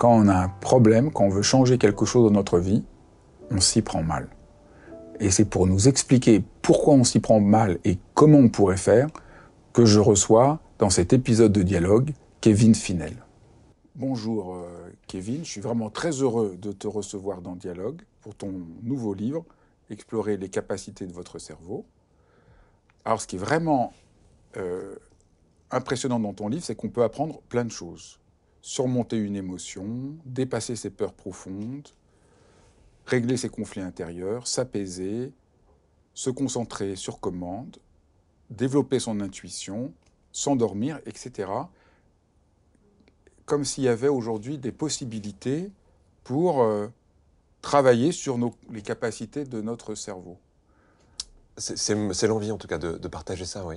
quand on a un problème, quand on veut changer quelque chose dans notre vie, on s'y prend mal. Et c'est pour nous expliquer pourquoi on s'y prend mal et comment on pourrait faire que je reçois dans cet épisode de dialogue Kevin Finel. Bonjour euh, Kevin, je suis vraiment très heureux de te recevoir dans Dialogue pour ton nouveau livre, Explorer les capacités de votre cerveau. Alors ce qui est vraiment euh, impressionnant dans ton livre, c'est qu'on peut apprendre plein de choses surmonter une émotion, dépasser ses peurs profondes, régler ses conflits intérieurs, s'apaiser, se concentrer sur commande, développer son intuition, s'endormir, etc. Comme s'il y avait aujourd'hui des possibilités pour euh, travailler sur les capacités de notre cerveau. C'est l'envie en tout cas de, partager ça, oui.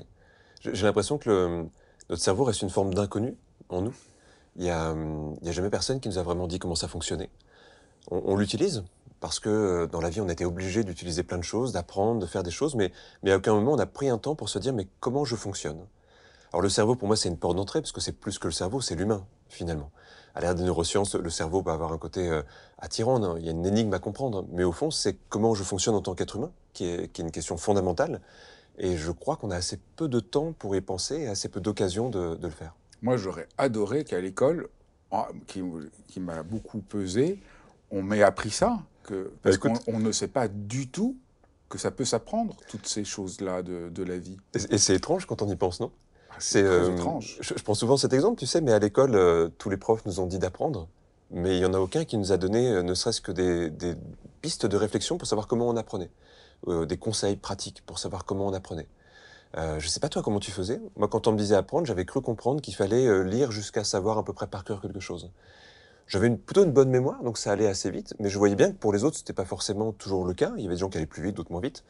J'ai l'impression que notre cerveau reste une forme d'inconnu en nous. Il n'y a, a, jamais personne qui nous a vraiment dit comment ça fonctionnait. On, l'utilise parce que euh, dans la vie, on été obligé d'utiliser plein de choses, d'apprendre, de faire des choses, mais, mais à aucun moment on a pris un temps pour se dire mais comment je fonctionne? Alors le cerveau, pour moi, c'est une porte d'entrée parce que c'est plus que le cerveau, c'est l'humain finalement. À l'ère des neurosciences, le cerveau peut avoir un côté euh, attirant, il y a une énigme à comprendre, mais au fond, c'est comment je fonctionne en tant qu'être humain, qui est, qui est, une question fondamentale. Et je crois qu'on a assez peu de temps pour y penser et assez peu d'occasions de, de le faire. Moi, j'aurais adoré qu'à l'école, qui, m'a beaucoup pesé, on m'ait appris ça. Que, bah, parce qu'on ne sait pas du tout que ça peut s'apprendre, toutes ces choses-là de, la vie. Et, c'est étrange quand on y pense, non? Ah, C'est euh, étrange. Je, prends souvent cet exemple, tu sais, mais à l'école, euh, tous les profs nous ont dit d'apprendre, mais il n'y en a aucun qui nous a donné euh, ne serait-ce que des, des, pistes de réflexion pour savoir comment on apprenait, des conseils pratiques pour savoir comment on apprenait. Euh, je sais pas toi comment tu faisais? Moi, quand on me disait apprendre, j'avais cru comprendre qu'il fallait euh, lire jusqu'à savoir à peu près par cœur quelque chose. J'avais une, plutôt une bonne mémoire, donc ça allait assez vite. Mais je voyais bien que pour les autres, c'était pas forcément toujours le cas. Il y avait des gens qui allaient plus vite, d'autres moins vite.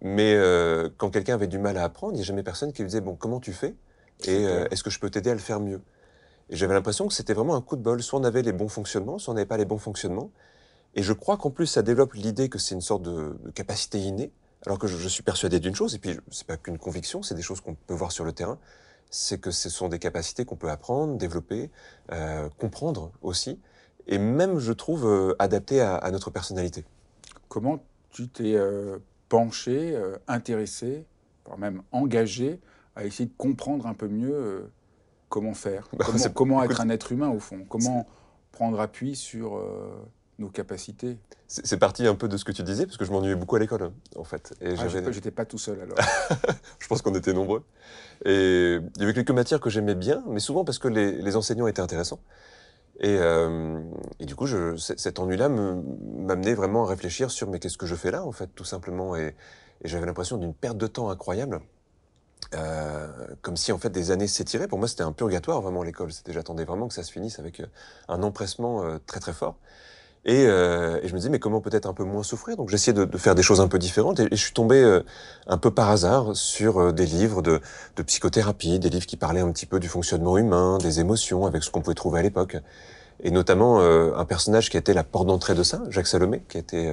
Mais euh, quand quelqu'un avait du mal à apprendre, il n'y a jamais personne qui lui disait bon comment tu fais? Et euh, est-ce que je peux t'aider à le faire mieux? Et j'avais l'impression que c'était vraiment un coup de bol. Soit on avait les bons fonctionnements, soit on n'avait pas les bons fonctionnements. Et je crois qu'en plus ça développe l'idée que c'est une sorte de, de capacité innée alors que je, suis persuadé d'une chose, et puis c'est pas qu'une conviction, c'est des choses qu'on peut voir sur le terrain, c'est que ce sont des capacités qu'on peut apprendre, développer, euh, comprendre aussi, et même, je trouve, euh, adapter à, notre personnalité. Comment tu t'es euh, penché, intéressé, voire même engagé à essayer de comprendre un peu mieux comment faire, bah, comment, comment être un être humain au fond, comment prendre appui sur nos capacités. C'est parti un peu de ce que tu disais, parce que je m'ennuyais beaucoup à l'école, en fait. Et ah, j'étais pas tout seul alors. je pense qu'on était nombreux. Et il y avait quelques matières que j'aimais bien, mais souvent parce que les, enseignants étaient intéressants. Et, euh, et du coup, je, cet ennui-là m'amenait vraiment à réfléchir sur mais qu'est-ce que je fais là, en fait, tout simplement. Et, et j'avais l'impression d'une perte de temps incroyable. Euh, comme si en fait des années s'étiraient. Pour moi, c'était un purgatoire vraiment l'école. C'était, j'attendais vraiment que ça se finisse avec euh, un empressement euh, très très fort. Euh, et, je me disais, mais comment peut-être un peu moins souffrir? Donc j'essayais de, de, faire des choses un peu différentes. Et, je suis tombé euh, un peu par hasard sur euh, des livres de, de, psychothérapie, des livres qui parlaient un petit peu du fonctionnement humain, des émotions, avec ce qu'on pouvait trouver à l'époque. Et notamment un personnage qui était la porte d'entrée de ça, Jacques Salomé, qui était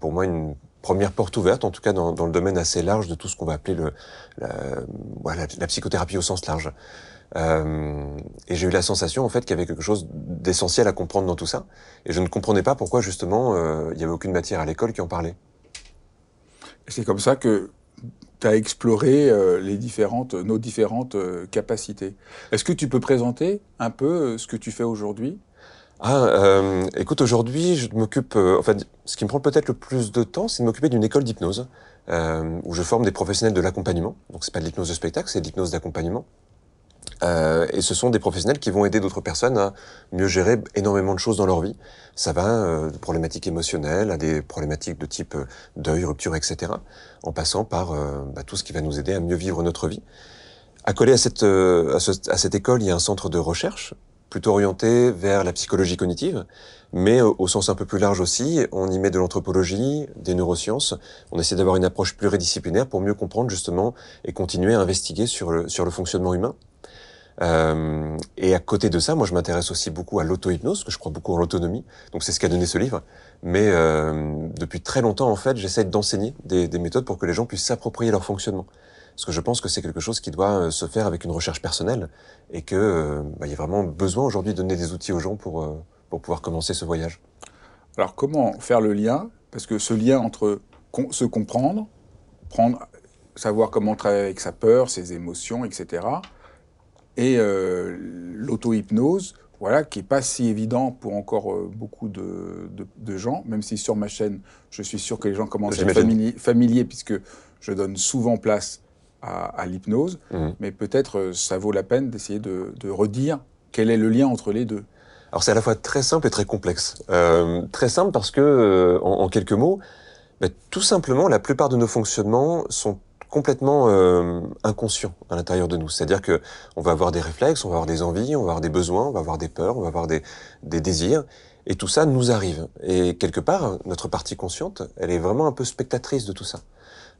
pour moi une première porte ouverte, en tout cas dans, dans le domaine assez large de tout ce qu'on va appeler le, la, voilà, la psychothérapie au sens large. Euh, et j'ai eu la sensation en fait qu'il y avait quelque chose d'essentiel à comprendre dans tout ça. Et je ne comprenais pas pourquoi justement euh, il n'y avait aucune matière à l'école qui en parlait. C'est comme ça que tu as exploré euh, les différentes, nos différentes capacités. Est-ce que tu peux présenter un peu ce que tu fais aujourd'hui? Ah, écoute, aujourd'hui, je m'occupe. en fait, ce qui me prend peut-être le plus de temps, c'est de m'occuper d'une école d'hypnose où je forme des professionnels de l'accompagnement. Donc c'est pas de l'hypnose de spectacle, c'est de l'hypnose d'accompagnement. Euh, et ce sont des professionnels qui vont aider d'autres personnes à mieux gérer énormément de choses dans leur vie. Ça va euh, de problématiques émotionnelles à des problématiques de type euh, deuil, rupture, etc. En passant par euh, bah, tout ce qui va nous aider à mieux vivre notre vie. Accolé à cette, euh, à, à cette école, il y a un centre de recherche plutôt orienté vers la psychologie cognitive, mais au, au sens un peu plus large aussi, on y met de l'anthropologie, des neurosciences, on essaie d'avoir une approche pluridisciplinaire pour mieux comprendre justement et continuer à investiguer sur le, sur le fonctionnement humain. Euh, et à côté de ça, moi je m'intéresse aussi beaucoup à l'auto-hypnose, que je crois beaucoup en l'autonomie, donc c'est ce qu'a donné ce livre. Mais euh, depuis très longtemps, en fait, j'essaie d'enseigner des, des, méthodes pour que les gens puissent s'approprier leur fonctionnement. Parce que je pense que c'est quelque chose qui doit euh, se faire avec une recherche personnelle et que euh, bah, y a vraiment besoin aujourd'hui de donner des outils aux gens pour, euh, pour pouvoir commencer ce voyage. Alors comment faire le lien? Parce que ce lien entre se comprendre, prendre, savoir comment travailler avec sa peur, ses émotions, etc et euh, l'auto-hypnose, voilà, qui n'est pas si évident pour encore euh, beaucoup de, de, de, gens, même si sur ma chaîne, je suis sûr que les gens commencent à être familiers, puisque je donne souvent place à, à l'hypnose, mmh. mais peut-être euh, ça vaut la peine d'essayer de, de, redire quel est le lien entre les deux. Alors c'est à la fois très simple et très complexe. Euh, très simple parce que, en, en quelques mots, bah, tout simplement, la plupart de nos fonctionnements sont complètement euh, inconscient à l'intérieur de nous. C'est-à-dire que on va avoir des réflexes, on va avoir des envies, on va avoir des besoins, on va avoir des peurs, on va avoir des, des désirs, et tout ça nous arrive. Et quelque part, notre partie consciente, elle est vraiment un peu spectatrice de tout ça.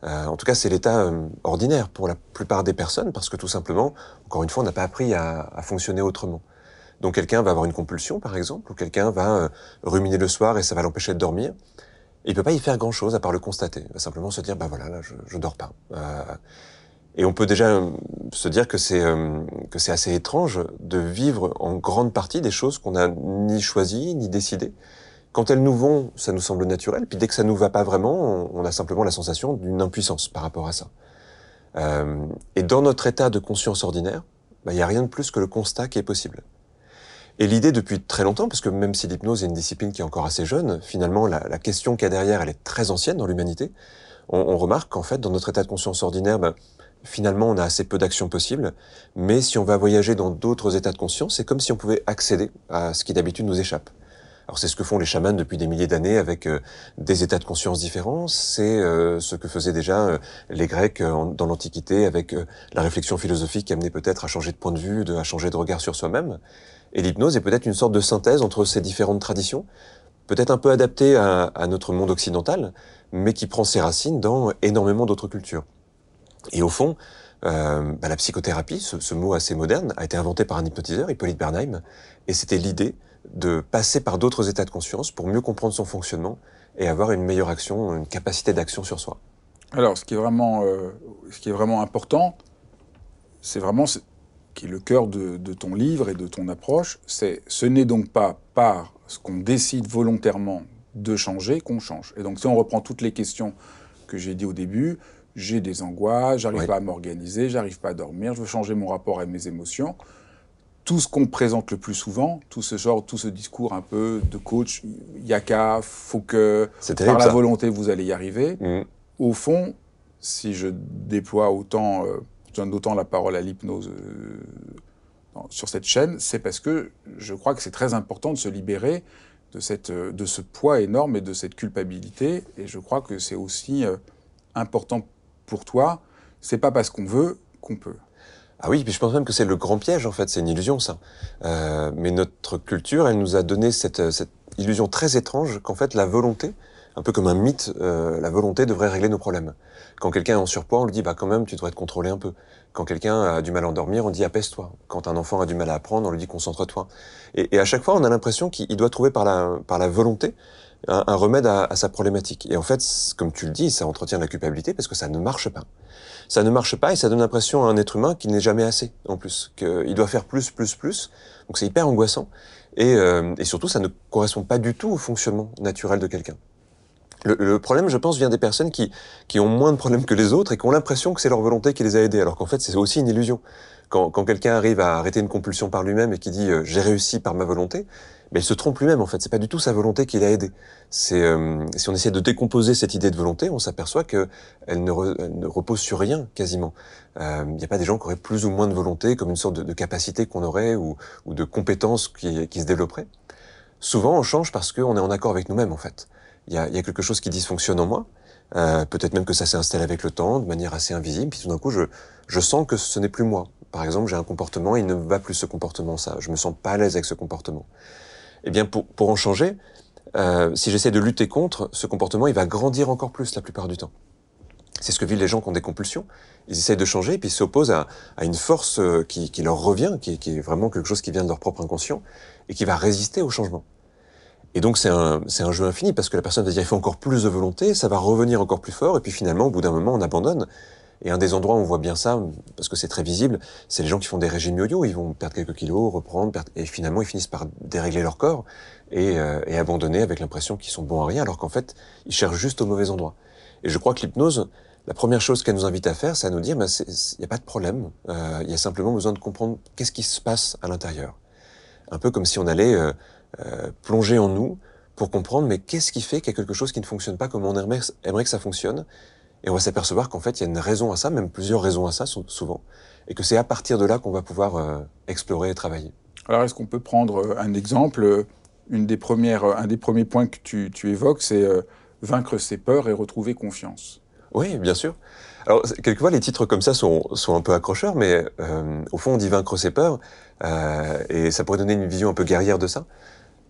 Euh, en tout cas, c'est l'état euh, ordinaire pour la plupart des personnes, parce que tout simplement, encore une fois, on n'a pas appris à, à, fonctionner autrement. Donc quelqu'un va avoir une compulsion, par exemple, ou quelqu'un va euh, ruminer le soir et ça va l'empêcher de dormir il peut pas y faire grand chose à part le constater. Il va simplement se dire, bah voilà, là, je, je dors pas. Euh, et on peut déjà euh, se dire que c'est euh, que c'est assez étrange de vivre en grande partie des choses qu'on n'a ni choisies ni décidées. Quand elles nous vont, ça nous semble naturel. Puis dès que ça nous va pas vraiment, on, a simplement la sensation d'une impuissance par rapport à ça. Euh, et dans notre état de conscience ordinaire, bah, il n'y a rien de plus que le constat qui est possible. Et l'idée depuis très longtemps, parce que même si l'hypnose est une discipline qui est encore assez jeune, finalement la, question qu'il y a derrière, elle est très ancienne dans l'humanité. On, on, remarque qu'en fait, dans notre état de conscience ordinaire, ben, finalement, on a assez peu d'actions possibles. Mais si on va voyager dans d'autres états de conscience, c'est comme si on pouvait accéder à ce qui d'habitude nous échappe. Alors c'est ce que font les chamans depuis des milliers d'années avec euh, des états de conscience différents. C'est euh, ce que faisaient déjà euh, les Grecs dans l'Antiquité avec la réflexion philosophique qui amenait peut-être à changer de point de vue, à changer de regard sur soi-même. Et l'hypnose est peut-être une sorte de synthèse entre ces différentes traditions, peut-être un peu adaptée à, notre monde occidental, mais qui prend ses racines dans énormément d'autres cultures. Et au fond, bah, la psychothérapie, ce, ce, mot assez moderne, a été inventé par un hypnotiseur, Hippolyte Bernheim, et c'était l'idée de passer par d'autres états de conscience pour mieux comprendre son fonctionnement et avoir une meilleure action, une capacité d'action sur soi. Alors, ce qui est vraiment, euh, ce qui est vraiment important, c'est vraiment qui est le cœur de, de, ton livre et de ton approche, c'est ce n'est donc pas par ce qu'on décide volontairement de changer qu'on change. Et donc si on reprend toutes les questions que j'ai dit au début, j'ai des angoisses, j'arrive oui. pas à m'organiser, j'arrive pas à dormir, je veux changer mon rapport à mes émotions. Tout ce qu'on présente le plus souvent, tout ce genre, tout ce discours un peu de coach, yaka, faut que terrible, par la ça. volonté vous allez y arriver. Mmh. Au fond, si je déploie autant euh, je donne d'autant la parole à l'hypnose euh, sur cette chaîne, c'est parce que je crois que c'est très important de se libérer de, cette, de ce poids énorme et de cette culpabilité. Et je crois que c'est aussi euh, important pour toi. C'est pas parce qu'on veut qu'on peut. Ah oui, puis je pense même que c'est le grand piège en fait, c'est une illusion ça. Euh, mais notre culture, elle nous a donné cette, cette illusion très étrange qu'en fait la volonté, un peu comme un mythe, euh, la volonté devrait régler nos problèmes. Quand quelqu'un est en surpoids, on lui dit bah quand même tu devrais te contrôler un peu. Quand quelqu'un a du mal à endormir, on dit apaise-toi. Quand un enfant a du mal à apprendre, on lui dit concentre-toi. Et, et, à chaque fois, on a l'impression qu'il doit trouver par la, par la volonté un, un remède à, à, sa problématique. Et en fait, comme tu le dis, ça entretient la culpabilité parce que ça ne marche pas. Ça ne marche pas et ça donne l'impression à un être humain qu'il n'est jamais assez, en plus. Qu'il doit faire plus, plus, plus. Donc c'est hyper angoissant. Et, euh, et surtout, ça ne correspond pas du tout au fonctionnement naturel de quelqu'un. Le, problème, je pense, vient des personnes qui, qui ont moins de problèmes que les autres et qui ont l'impression que c'est leur volonté qui les a aidés, alors qu'en fait, c'est aussi une illusion. Quand, quand quelqu'un arrive à arrêter une compulsion par lui-même et qui dit euh, j'ai réussi par ma volonté, mais il se trompe lui-même en fait. C'est pas du tout sa volonté qui l'a aidé. C'est euh, si on essaie de décomposer cette idée de volonté, on s'aperçoit que elle ne, repose sur rien quasiment. Euh, il n'y a pas des gens qui auraient plus ou moins de volonté, comme une sorte de, capacité qu'on aurait ou, de compétences qui, qui se développeraient. Souvent, on change parce qu'on est en accord avec nous-mêmes en fait. Il y a, y a, quelque chose qui dysfonctionne en moi. Euh, Peut-être même que ça s'est installé avec le temps, de manière assez invisible. Puis tout d'un coup, je, je sens que ce n'est plus moi. Par exemple, j'ai un comportement, il ne va plus ce comportement, ça. Je me sens pas à l'aise avec ce comportement eh bien pour, en changer, euh, si j'essaie de lutter contre, ce comportement, il va grandir encore plus la plupart du temps. C'est ce que vivent les gens qui ont des compulsions. Ils essayent de changer et puis s'opposent à, une force euh, qui, leur revient, qui, qui, est vraiment quelque chose qui vient de leur propre inconscient et qui va résister au changement. Et donc c'est un, un jeu infini parce que la personne va dire il faut encore plus de volonté, ça va revenir encore plus fort et puis finalement au bout d'un moment on abandonne et un des endroits où on voit bien ça, parce que c'est très visible, c'est les gens qui font des régimes yo-yo. Ils vont perdre quelques kilos, reprendre, perdre, et finalement ils finissent par dérégler leur corps et, euh, et abandonner avec l'impression qu'ils sont bons à rien, alors qu'en fait ils cherchent juste au mauvais endroit. Et je crois que l'hypnose, la première chose qu'elle nous invite à faire, c'est à nous dire, il n'y a pas de problème. Euh, il y a simplement besoin de comprendre qu'est-ce qui se passe à l'intérieur. Un peu comme si on allait euh, euh, plonger en nous pour comprendre, mais qu'est-ce qui fait qu'il y a quelque chose qui ne fonctionne pas comme on aimerait que ça fonctionne et on va s'apercevoir qu'en fait, il y a une raison à ça, même plusieurs raisons à ça, souvent, et que c'est à partir de là qu'on va pouvoir euh, explorer et travailler. Alors, est-ce qu'on peut prendre euh, un exemple euh, Une des premières, Un des premiers points que tu, tu évoques, c'est vaincre ses peurs et retrouver confiance? Oui, bien sûr. Alors, quelquefois, les titres comme ça sont, sont un peu accrocheurs, mais euh, au fond, on dit vaincre ses peurs, et ça pourrait donner une vision un peu guerrière de ça.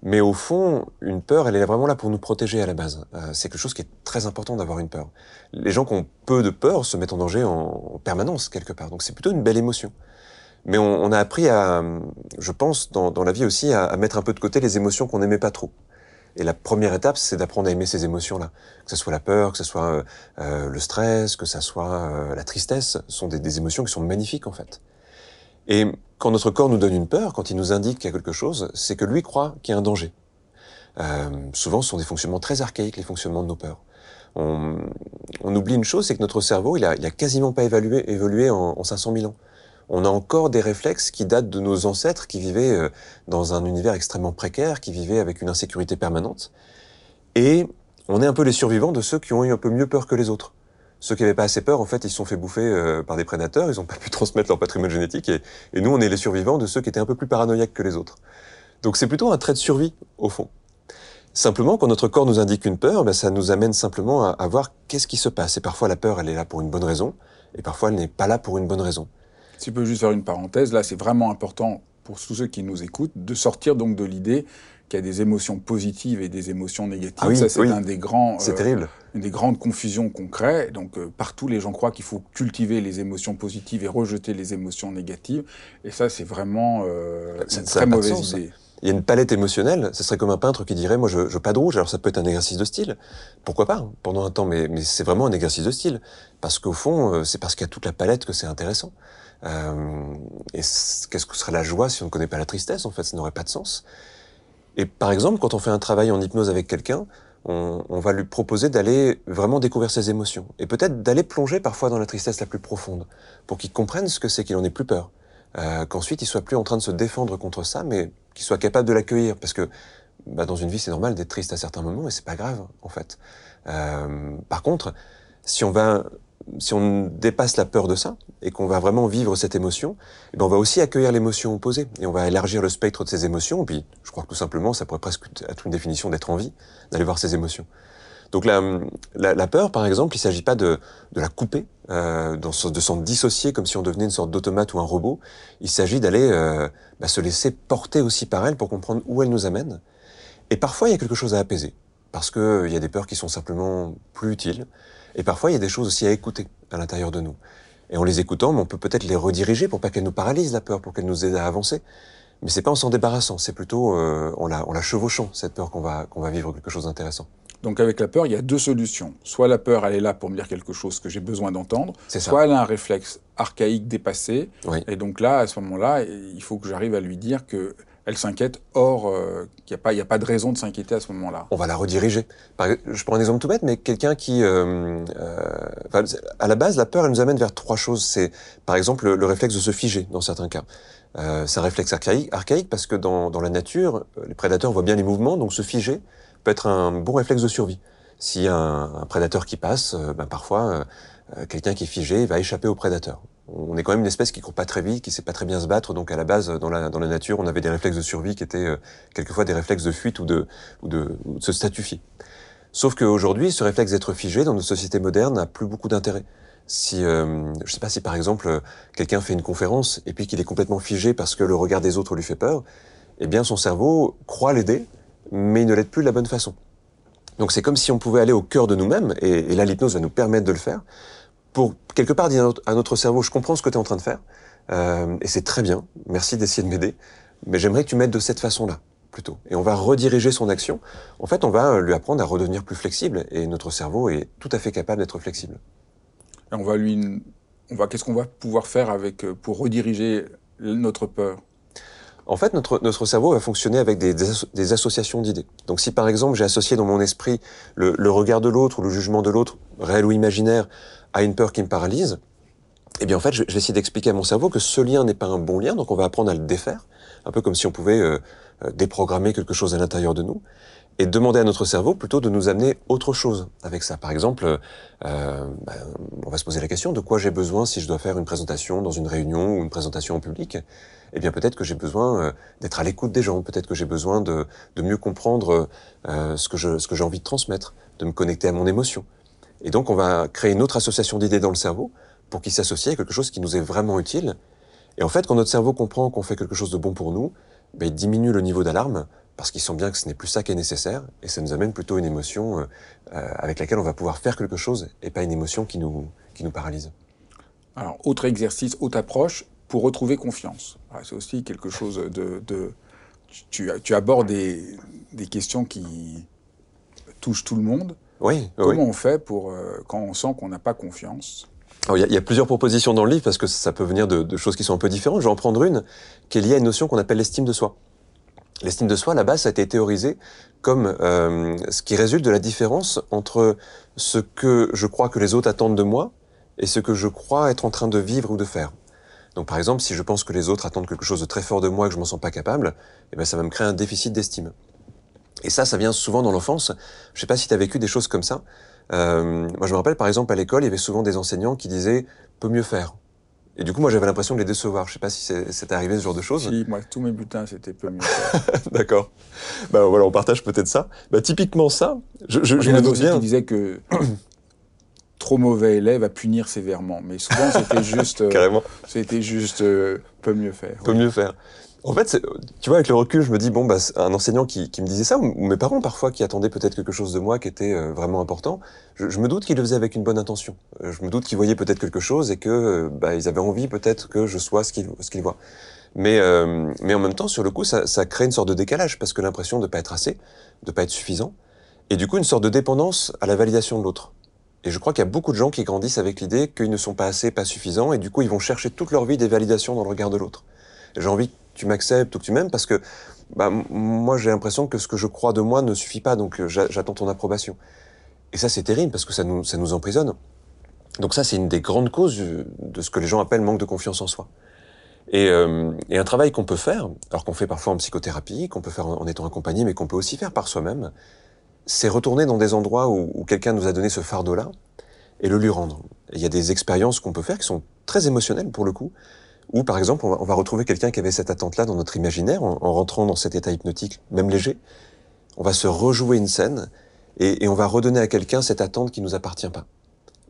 Mais au fond, une peur, elle est vraiment là pour nous protéger à la base. Euh, c'est quelque chose qui est très important d'avoir une peur. Les gens qui ont peu de peur se mettent en danger en, permanence quelque part. Donc c'est plutôt une belle émotion. Mais on, on, a appris à, je pense, dans, dans la vie aussi, à, à, mettre un peu de côté les émotions qu'on n'aimait pas trop. Et la première étape, c'est d'apprendre à aimer ces émotions-là. Que ce soit la peur, que ce soit euh, euh le stress, que ce soit euh, la tristesse, ce sont des, des émotions qui sont magnifiques en fait. Et quand notre corps nous donne une peur, quand il nous indique qu'il y a quelque chose, c'est que lui croit qu'il y a un danger. Euh, souvent, ce sont des fonctionnements très archaïques, les fonctionnements de nos peurs. On, on oublie une chose, c'est que notre cerveau, il a, il a quasiment pas évalué, évolué en, en 500 000 ans. On a encore des réflexes qui datent de nos ancêtres qui vivaient euh, dans un univers extrêmement précaire, qui vivaient avec une insécurité permanente. Et on est un peu les survivants de ceux qui ont eu un peu mieux peur que les autres. Ceux qui n'avaient pas assez peur, en fait, ils se sont fait bouffer euh, par des prédateurs, ils n'ont pas pu transmettre leur patrimoine génétique, et, nous, on est les survivants de ceux qui étaient un peu plus paranoïaques que les autres. Donc c'est plutôt un trait de survie, au fond. Simplement, quand notre corps nous indique une peur, ben, ça nous amène simplement à, à voir qu'est-ce qui se passe. Et parfois, la peur, elle est là pour une bonne raison, et parfois, elle n'est pas là pour une bonne raison. Si je peux juste faire une parenthèse, là, c'est vraiment important pour tous ceux qui nous écoutent de sortir donc de l'idée qu'il y a des émotions positives et des émotions négatives. Ah oui, ça, c'est oui. un des grands, c'est euh, terrible. une des grandes confusions qu'on crée. Donc euh, partout, les gens croient qu'il faut cultiver les émotions positives et rejeter les émotions négatives. Et ça, c'est vraiment euh, une très mauvaise sens, idée. Il y a une palette émotionnelle. Ce serait comme un peintre qui dirait, moi, je, je pas de rouge. Alors ça peut être un exercice de style. Pourquoi pas hein, pendant un temps, mais, mais c'est vraiment un exercice de style parce qu'au fond, euh, c'est parce qu'il y a toute la palette que c'est intéressant. Euh, et qu'est-ce que serait la joie si on ne connaît pas la tristesse En fait, ça n'aurait pas de sens. Et par exemple, quand on fait un travail en hypnose avec quelqu'un, on, va lui proposer d'aller vraiment découvrir ses émotions et peut-être d'aller plonger parfois dans la tristesse la plus profonde pour qu'il comprenne ce que c'est qu'il en ait plus peur. Euh, qu'ensuite il soit plus en train de se défendre contre ça, mais qu'il soit capable de l'accueillir parce que bah, dans une vie c'est normal d'être triste à certains moments et c'est pas grave en fait. Euh, par contre, si on va si on dépasse la peur de ça et qu'on va vraiment vivre cette émotion, eh ben on va aussi accueillir l'émotion opposée et on va élargir le spectre de ces émotions. Et puis, je crois que tout simplement, ça pourrait presque être une définition d'être en vie, d'aller voir ces émotions. Donc la, la, peur, par exemple, il ne s'agit pas de, de, la couper, euh, de s'en dissocier comme si on devenait une sorte d'automate ou un robot. Il s'agit d'aller euh, bah, se laisser porter aussi par elle pour comprendre où elle nous amène. Et parfois, il y a quelque chose à apaiser, parce qu'il euh, y a des peurs qui sont simplement plus utiles. Et parfois, il y a des choses aussi à écouter à l'intérieur de nous. Et en les écoutant, on peut peut-être les rediriger pour pas qu'elles nous paralysent la peur, pour qu'elles nous aident à avancer. Mais c'est pas en s'en débarrassant, c'est plutôt euh, en, la, en la chevauchant, cette peur qu'on va, qu'on va vivre quelque chose d'intéressant. Donc avec la peur, il y a deux solutions. Soit la peur, elle est là pour me dire quelque chose que j'ai besoin d'entendre, soit elle a un réflexe archaïque dépassé. Oui. Et donc là, à ce moment-là, il faut que j'arrive à lui dire que elle s'inquiète. Or, il n'y a, a pas de raison de s'inquiéter à ce moment-là. On va la rediriger. je prends un exemple tout bête, mais quelqu'un qui... à la base, la peur, elle nous amène vers trois choses. C'est, par exemple, le, réflexe de se figer, dans certains cas. c'est un réflexe archaïque, parce que dans, la nature, les prédateurs voient bien les mouvements, donc se figer peut être un bon réflexe de survie. Y a un, prédateur qui passe, ben parfois, euh, quelqu'un qui est figé va échapper au prédateur. On est quand même une espèce qui court pas très vite, qui sait pas très bien se battre, donc à la base, dans la, dans la nature, on avait des réflexes de survie qui étaient euh, quelquefois des réflexes de fuite ou de, ou de, se statufier. Sauf qu'aujourd'hui, ce réflexe d'être figé dans nos sociétés modernes n'a plus beaucoup d'intérêt. Si, euh, je sais pas si par exemple quelqu'un fait une conférence et puis qu'il est complètement figé parce que le regard des autres lui fait peur, eh bien son cerveau croit l'aider, mais il ne l'aide plus de la bonne façon. Donc c'est comme si on pouvait aller au cœur de nous-mêmes, et, et là l'hypnose va nous permettre de le faire, pour quelque part dire à notre cerveau, je comprends ce que tu es en train de faire, euh, et c'est très bien, merci d'essayer de m'aider, mais j'aimerais que tu m'aides de cette façon-là, plutôt. Et on va rediriger son action. En fait, on va lui apprendre à redevenir plus flexible, et notre cerveau est tout à fait capable d'être flexible. Et on va lui, on va, qu'est-ce qu'on va pouvoir faire avec euh, pour rediriger notre peur? En fait, notre, notre cerveau va fonctionner avec des, des, associations d'idées. Donc si par exemple j'ai associé dans mon esprit le, le regard de l'autre ou le jugement de l'autre, réel ou imaginaire, à une peur qui me paralyse, eh bien en fait, je, vais essayer d'expliquer à mon cerveau que ce lien n'est pas un bon lien, donc on va apprendre à le défaire, un peu comme si on pouvait euh, euh, déprogrammer quelque chose à l'intérieur de nous, et demander à notre cerveau plutôt de nous amener autre chose avec ça. Par exemple, euh, ben, on va se poser la question de quoi j'ai besoin si je dois faire une présentation dans une réunion ou une présentation en public? Eh bien peut-être que j'ai besoin euh, d'être à l'écoute des gens, peut-être que j'ai besoin de, de, mieux comprendre ce que j'ai envie de transmettre, de me connecter à mon émotion. Et donc, on va créer une autre association d'idées dans le cerveau pour qu'il s'associe à quelque chose qui nous est vraiment utile. Et en fait, quand notre cerveau comprend qu'on fait quelque chose de bon pour nous, ben, il diminue le niveau d'alarme parce qu'il sent bien que ce n'est plus ça qui est nécessaire et ça nous amène plutôt une émotion euh, euh, avec laquelle on va pouvoir faire quelque chose et pas une émotion qui nous, qui nous paralyse. Alors, autre exercice, autre approche pour retrouver confiance. C'est aussi quelque chose de... tu, abordes des, des questions qui touchent tout le monde. Oui. Comment on fait pour euh, quand on sent qu'on n'a pas confiance? Il y, a plusieurs propositions dans le livre parce que ça peut venir de, choses qui sont un peu différentes. Je vais en prendre une qui est liée à une notion qu'on appelle l'estime de soi. L'estime de soi, à la base, ça a été théorisé comme euh, ce qui résulte de la différence entre ce que je crois que les autres attendent de moi et ce que je crois être en train de vivre ou de faire. Donc par exemple, si je pense que les autres attendent quelque chose de très fort de moi et que je m'en sens pas capable, eh ben, ça va me créer un déficit d'estime. Et ça, ça vient souvent dans l'enfance. Je sais pas si tu as vécu des choses comme ça. Euh, moi, je me rappelle, par exemple, à l'école, il y avait souvent des enseignants qui disaient « peut mieux faire ». Et du coup, moi, j'avais l'impression de les décevoir. Je sais pas si c'est arrivé ce genre de choses. Si, moi, tous mes bulletins, c'était peu mieux D'accord. Ben voilà, on partage peut-être ça. Bah, typiquement ça, je, je, je me doute bien. qui disait que trop mauvais élève à punir sévèrement. Mais souvent, c'était juste... Euh, Carrément. C'était juste euh, peut mieux faire. Peut mieux faire. En fait, tu vois, avec le recul, je me dis, bon, bah, un enseignant qui, qui me disait ça, ou mes parents parfois qui attendaient peut-être quelque chose de moi qui était euh, vraiment important, je, je me doute qu'ils le faisaient avec une bonne intention. Euh, je me doute qu'ils voyaient peut-être quelque chose et que euh, bah, ils avaient envie peut-être que je sois ce qu'ils qu'ils voient. Mais, mais en même temps, sur le coup, ça, ça crée une sorte de décalage parce que l'impression de pas être assez, de pas être suffisant, et du coup une sorte de dépendance à la validation de l'autre. Et je crois qu'il y a beaucoup de gens qui grandissent avec l'idée qu'ils ne sont pas assez, pas suffisants, et du coup ils vont chercher toute leur vie des validations dans le regard de l'autre. J'ai envie tu m'acceptes ou que tu m'aimes parce que bah, moi j'ai l'impression que ce que je crois de moi ne suffit pas, donc euh, j'attends ton approbation. Et ça c'est terrible parce que ça nous, ça nous emprisonne. Donc ça c'est une des grandes causes de ce que les gens appellent manque de confiance en soi. Et, euh, et un travail qu'on peut faire, alors qu'on fait parfois en psychothérapie, qu'on peut faire en, étant accompagné, mais qu'on peut aussi faire par soi-même, c'est retourner dans des endroits où, où quelqu'un nous a donné ce fardeau-là et le lui rendre. il y a des expériences qu'on peut faire qui sont très émotionnelles pour le coup, ou par exemple, on va, retrouver quelqu'un qui avait cette attente-là dans notre imaginaire, en, rentrant dans cet état hypnotique, même léger. On va se rejouer une scène et, on va redonner à quelqu'un cette attente qui nous appartient pas,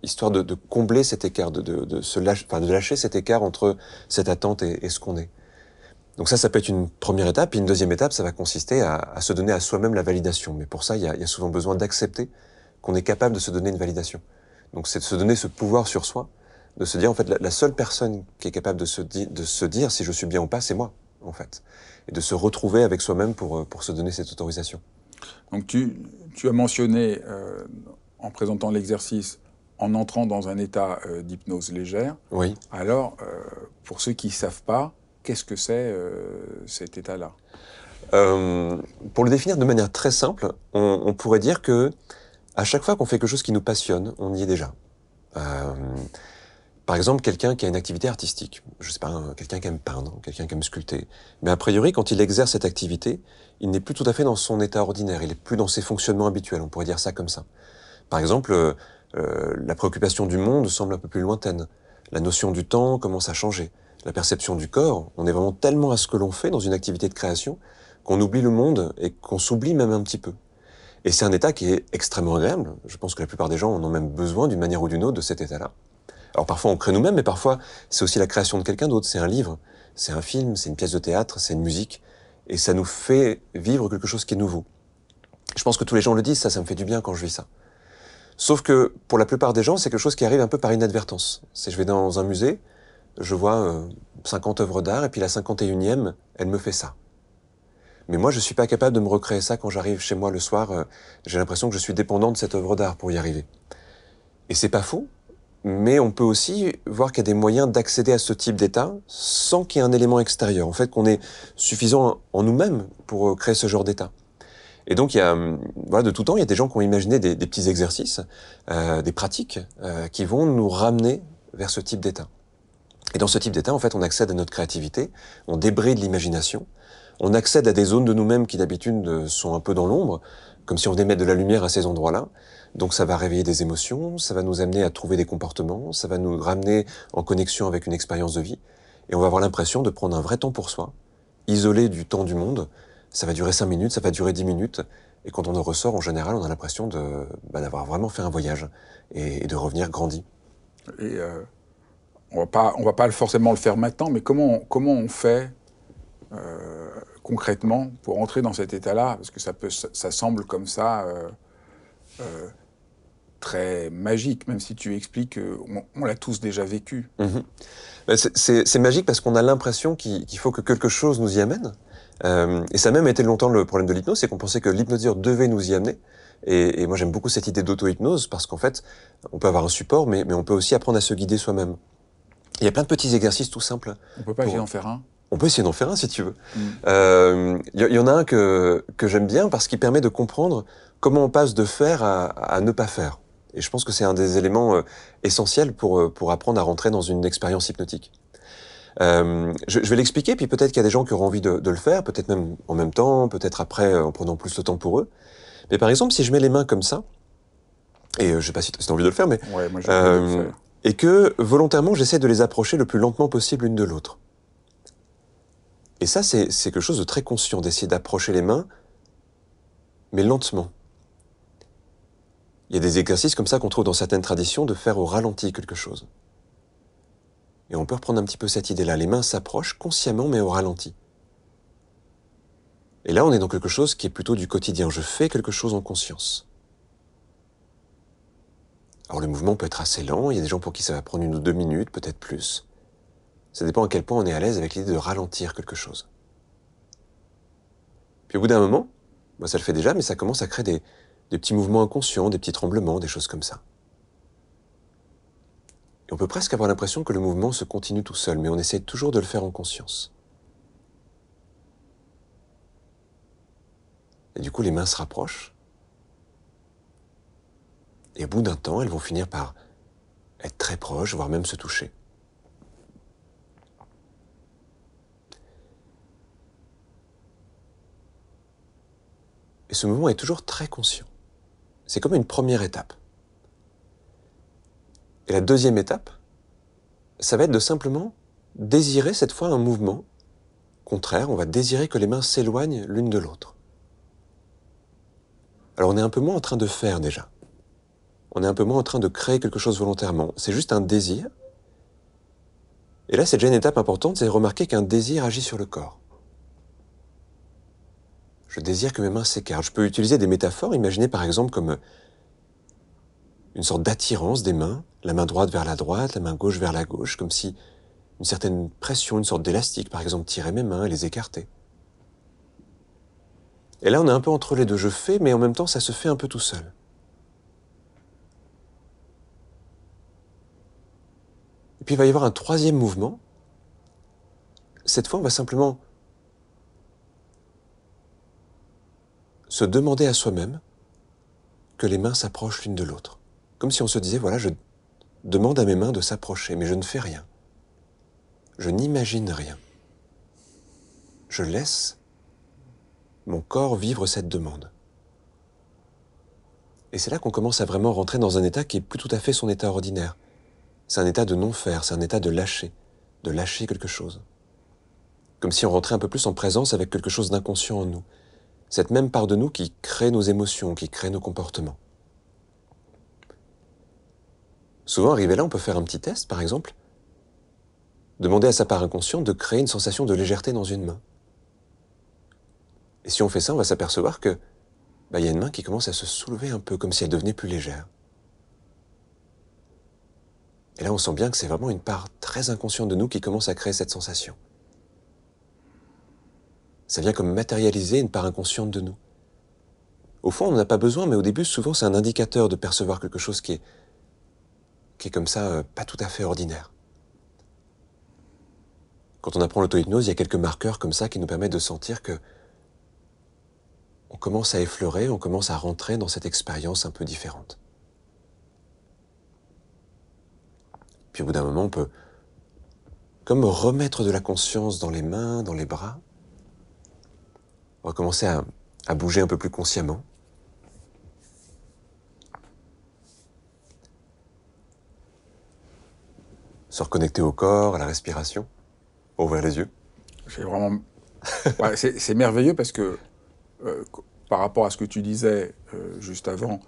histoire de, combler cet écart, de, de, se lâcher, enfin, de lâcher cet écart entre cette attente et, ce qu'on est. Donc ça, ça peut être une première étape. Et une deuxième étape, ça va consister à, se donner à soi-même la validation. Mais pour ça, il y a, il y a souvent besoin d'accepter qu'on est capable de se donner une validation. Donc c'est de se donner ce pouvoir sur soi de se dire en fait la, seule personne qui est capable de se, de se dire si je suis bien ou pas, c'est moi en fait, et de se retrouver avec soi-même pour, euh, pour se donner cette autorisation. Donc tu, tu as mentionné euh, en présentant l'exercice en entrant dans un état euh, d'hypnose légère. Oui. Alors, pour ceux qui ne savent pas, qu'est-ce que c'est cet état-là? Pour le définir de manière très simple, on, on pourrait dire que à chaque fois qu'on fait quelque chose qui nous passionne, on y est déjà. Par exemple, quelqu'un qui a une activité artistique, je sais pas, quelqu'un qui aime peindre, quelqu'un qui aime sculpter, mais a priori, quand il exerce cette activité, il n'est plus tout à fait dans son état ordinaire, il est plus dans ses fonctionnements habituels, on pourrait dire ça comme ça. Par exemple, euh, euh, la préoccupation du monde semble un peu plus lointaine, la notion du temps commence à changer, la perception du corps, on est vraiment tellement à ce que l'on fait dans une activité de création qu'on oublie le monde et qu'on s'oublie même un petit peu. Et c'est un état qui est extrêmement agréable. Je pense que la plupart des gens en ont même besoin d'une manière ou d'une autre de cet état-là. Alors parfois on crée nous-mêmes, mais parfois c'est aussi la création de quelqu'un d'autre. C'est un livre, c'est un film, c'est une pièce de théâtre, c'est une musique, et ça nous fait vivre quelque chose qui est nouveau. Je pense que tous les gens le disent, ça, ça me fait du bien quand je vis ça. Sauf que pour la plupart des gens, c'est quelque chose qui arrive un peu par inadvertance. C'est je vais dans un musée, je vois 50 euh, œuvres d'art, et puis la 51e, elle me fait ça. Mais moi, je suis pas capable de me recréer ça quand j'arrive chez moi le soir. Euh, j'ai l'impression que je suis dépendant de cette œuvre d'art pour y arriver. Et c'est pas faux, mais on peut aussi voir qu'il y a des moyens d'accéder à ce type d'état sans qu'il y ait un élément extérieur. En fait, qu'on est suffisant en nous-mêmes pour euh, créer ce genre d'état. Et donc, il y a, hum, voilà, de tout temps, il y a des gens qui ont imaginé des, petits exercices, euh, des pratiques euh, qui vont nous ramener vers ce type d'état. Et dans ce type d'état, en fait, on accède à notre créativité, on débride l'imagination, on accède à des zones de nous-mêmes qui d'habitude sont un peu dans l'ombre, comme si on venait mettre de la lumière à ces endroits-là. Donc ça va réveiller des émotions, ça va nous amener à trouver des comportements, ça va nous ramener en connexion avec une expérience de vie, et on va avoir l'impression de prendre un vrai temps pour soi, isolé du temps du monde. Ça va durer 5 minutes, ça va durer 10 minutes, et quand on en ressort, en général, on a l'impression de, bah, d'avoir vraiment fait un voyage et, de revenir grandi. Et euh, on va pas, on va pas forcément le faire maintenant, mais comment, comment on fait euh, concrètement pour entrer dans cet état-là? Parce que ça, peut, ça, semble comme ça euh, euh, très magique, même si tu expliques qu'on on, l'a tous déjà vécu. Mhm. C'est magique parce qu'on a l'impression qu'il faut que quelque chose nous y amène. Euh, et ça a même été longtemps le problème de l'hypnose, c'est qu'on pensait que l'hypnotiseur devait nous y amener. Et, moi j'aime beaucoup cette idée d'auto-hypnose parce qu'en fait, on peut avoir un support, mais, mais on peut aussi apprendre à se guider soi-même. Il y a plein de petits exercices tout simples. On peut pas essayer d'en faire un on peut essayer d'en faire un si tu veux. Il mm. euh, y, en a un que, que j'aime bien parce qu'il permet de comprendre comment on passe de faire à, ne pas faire. Et je pense que c'est un des éléments euh, essentiels pour, euh, pour apprendre à rentrer dans une expérience hypnotique. Euh, je, je, vais l'expliquer, puis peut-être qu'il y a des gens qui auront envie de, de le faire, peut-être même en même temps, peut-être après en prenant plus de temps pour eux. Mais par exemple, si je mets les mains comme ça, et je sais pas si tu as envie de le faire, mais ouais, moi, le faire. et que volontairement j'essaie de les approcher le plus lentement possible l'une de l'autre. Et ça, c'est quelque chose de très conscient, d'essayer d'approcher les mains, mais lentement. Il y a des exercices comme ça qu'on trouve dans certaines traditions de faire au ralenti quelque chose. Et on peut reprendre un petit peu cette idée-là. Les mains s'approchent consciemment, mais au ralenti. Et là, on est dans quelque chose qui est plutôt du quotidien. Je fais quelque chose en conscience. Alors le mouvement peut être assez lent, il y a des gens pour qui ça va prendre une ou deux minutes, peut-être plus. Ça dépend à quel point on est à l'aise avec l'idée de ralentir quelque chose. Puis au bout d'un moment, moi ça le fait déjà, mais ça commence à créer des, petits mouvements inconscients, des petits tremblements, des choses comme ça. Et on peut presque avoir l'impression que le mouvement se continue tout seul, mais on essaie toujours de le faire en conscience. Et du coup, les mains se rapprochent. Et au bout d'un temps, elles vont finir par être très proches, voire même se toucher. Et ce mouvement est toujours très conscient. C'est comme une première étape. Et la deuxième étape, ça va être de simplement désirer cette fois un mouvement contraire. On va désirer que les mains s'éloignent l'une de l'autre. Alors on est un peu moins en train de faire déjà. On est un peu moins en train de créer quelque chose volontairement. C'est juste un désir. Et là, c'est déjà une étape importante, c'est remarquer qu'un désir agit sur le corps. Je désire que mes mains s'écartent. Je peux utiliser des métaphores, imaginer par exemple comme une sorte d'attirance des mains, la main droite vers la droite, la main gauche vers la gauche, comme si une certaine pression, une sorte d'élastique par exemple tirait mes mains et les écartait. Et là on est un peu entre les deux, je fais, mais en même temps ça se fait un peu tout seul. Et puis il va y avoir un troisième mouvement, cette fois, on va simplement se demander à soi-même que les mains s'approchent l'une de l'autre. Comme si on se disait, voilà, je demande à mes mains de s'approcher, mais je ne fais rien. Je n'imagine rien. Je laisse mon corps vivre cette demande. Et c'est là qu'on commence à vraiment rentrer dans un état qui est plus tout à fait son état ordinaire. C'est un état de non-faire, c'est un état de lâcher, de lâcher quelque chose. Comme si on rentrait un peu plus en présence avec quelque chose d'inconscient en nous. Cette même part de nous qui crée nos émotions, qui crée nos comportements. Souvent, arrivé là, on peut faire un petit test, par exemple. Demander à sa part inconsciente de créer une sensation de légèreté dans une main. Et si on fait ça, on va s'apercevoir que bah, il y a une main qui commence à se soulever un peu, comme si elle devenait plus légère. Et là, on sent bien que c'est vraiment une part très inconsciente de nous qui commence à créer cette sensation. Ça vient comme matérialiser une part inconsciente de nous. Au fond, on n'en a pas besoin, mais au début, souvent, c'est un indicateur de percevoir quelque chose qui est, qui est comme ça, euh, pas tout à fait ordinaire. Quand on apprend l'auto-hypnose, il y a quelques marqueurs comme ça qui nous permettent de sentir que on commence à effleurer, on commence à rentrer dans cette expérience un peu différente. Puis au bout d'un moment, on peut comme remettre de la conscience dans les mains, dans les bras. On va commencer à, à bouger un peu plus consciemment. Se reconnecter au corps, à la respiration, ouvrir les yeux. C'est vraiment. Ouais, c'est merveilleux parce que euh, par rapport à ce que tu disais euh, juste avant,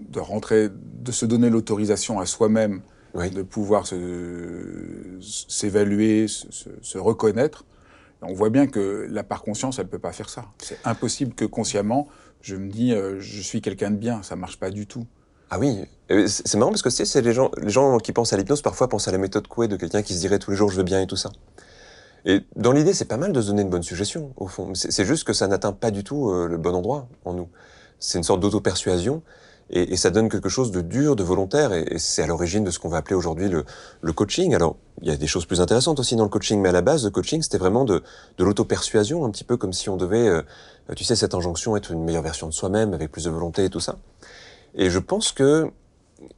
de rentrer, de se donner l'autorisation à soi-même de pouvoir s'évaluer, se, se, reconnaître. On voit bien que la part conscience, elle ne peut pas faire ça. C'est impossible que consciemment, je me dis, euh, je suis quelqu'un de bien. Ça marche pas du tout. Ah oui, c'est marrant parce que c'est les gens, les gens qui pensent à l'hypnose parfois pensent à la méthode Coué de quelqu'un qui se dirait tous les jours je veux bien et tout ça. Et dans l'idée, c'est pas mal de se donner une bonne suggestion, au fond. C'est juste que ça n'atteint pas du tout euh, le bon endroit en nous. C'est une sorte d'auto-persuasion, et, et, ça donne quelque chose de dur, de volontaire, et, c'est à l'origine de ce qu'on va appeler aujourd'hui le, le, coaching. Alors, il y a des choses plus intéressantes aussi dans le coaching, mais à la base, le coaching, c'était vraiment de, de l'auto-persuasion, un petit peu comme si on devait, euh, tu sais, cette injonction, être une meilleure version de soi-même, avec plus de volonté et tout ça. Et je pense que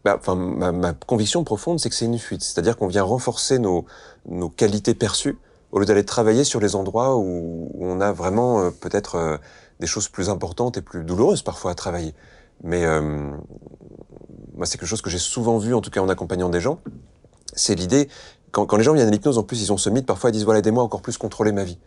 bah, enfin, ma, ma, conviction profonde, c'est que c'est une fuite. C'est-à-dire qu'on vient renforcer nos, nos qualités perçues au lieu d'aller travailler sur les endroits où, on a vraiment euh, peut-être euh, des choses plus importantes et plus douloureuses parfois à travailler. Mais euh, moi, c'est quelque chose que j'ai souvent vu, en tout cas en accompagnant des gens. C'est l'idée, quand, quand, les gens viennent à l'hypnose, en plus, ils ont ce mythe, parfois ils disent, voilà, aidez-moi encore plus contrôler ma vie.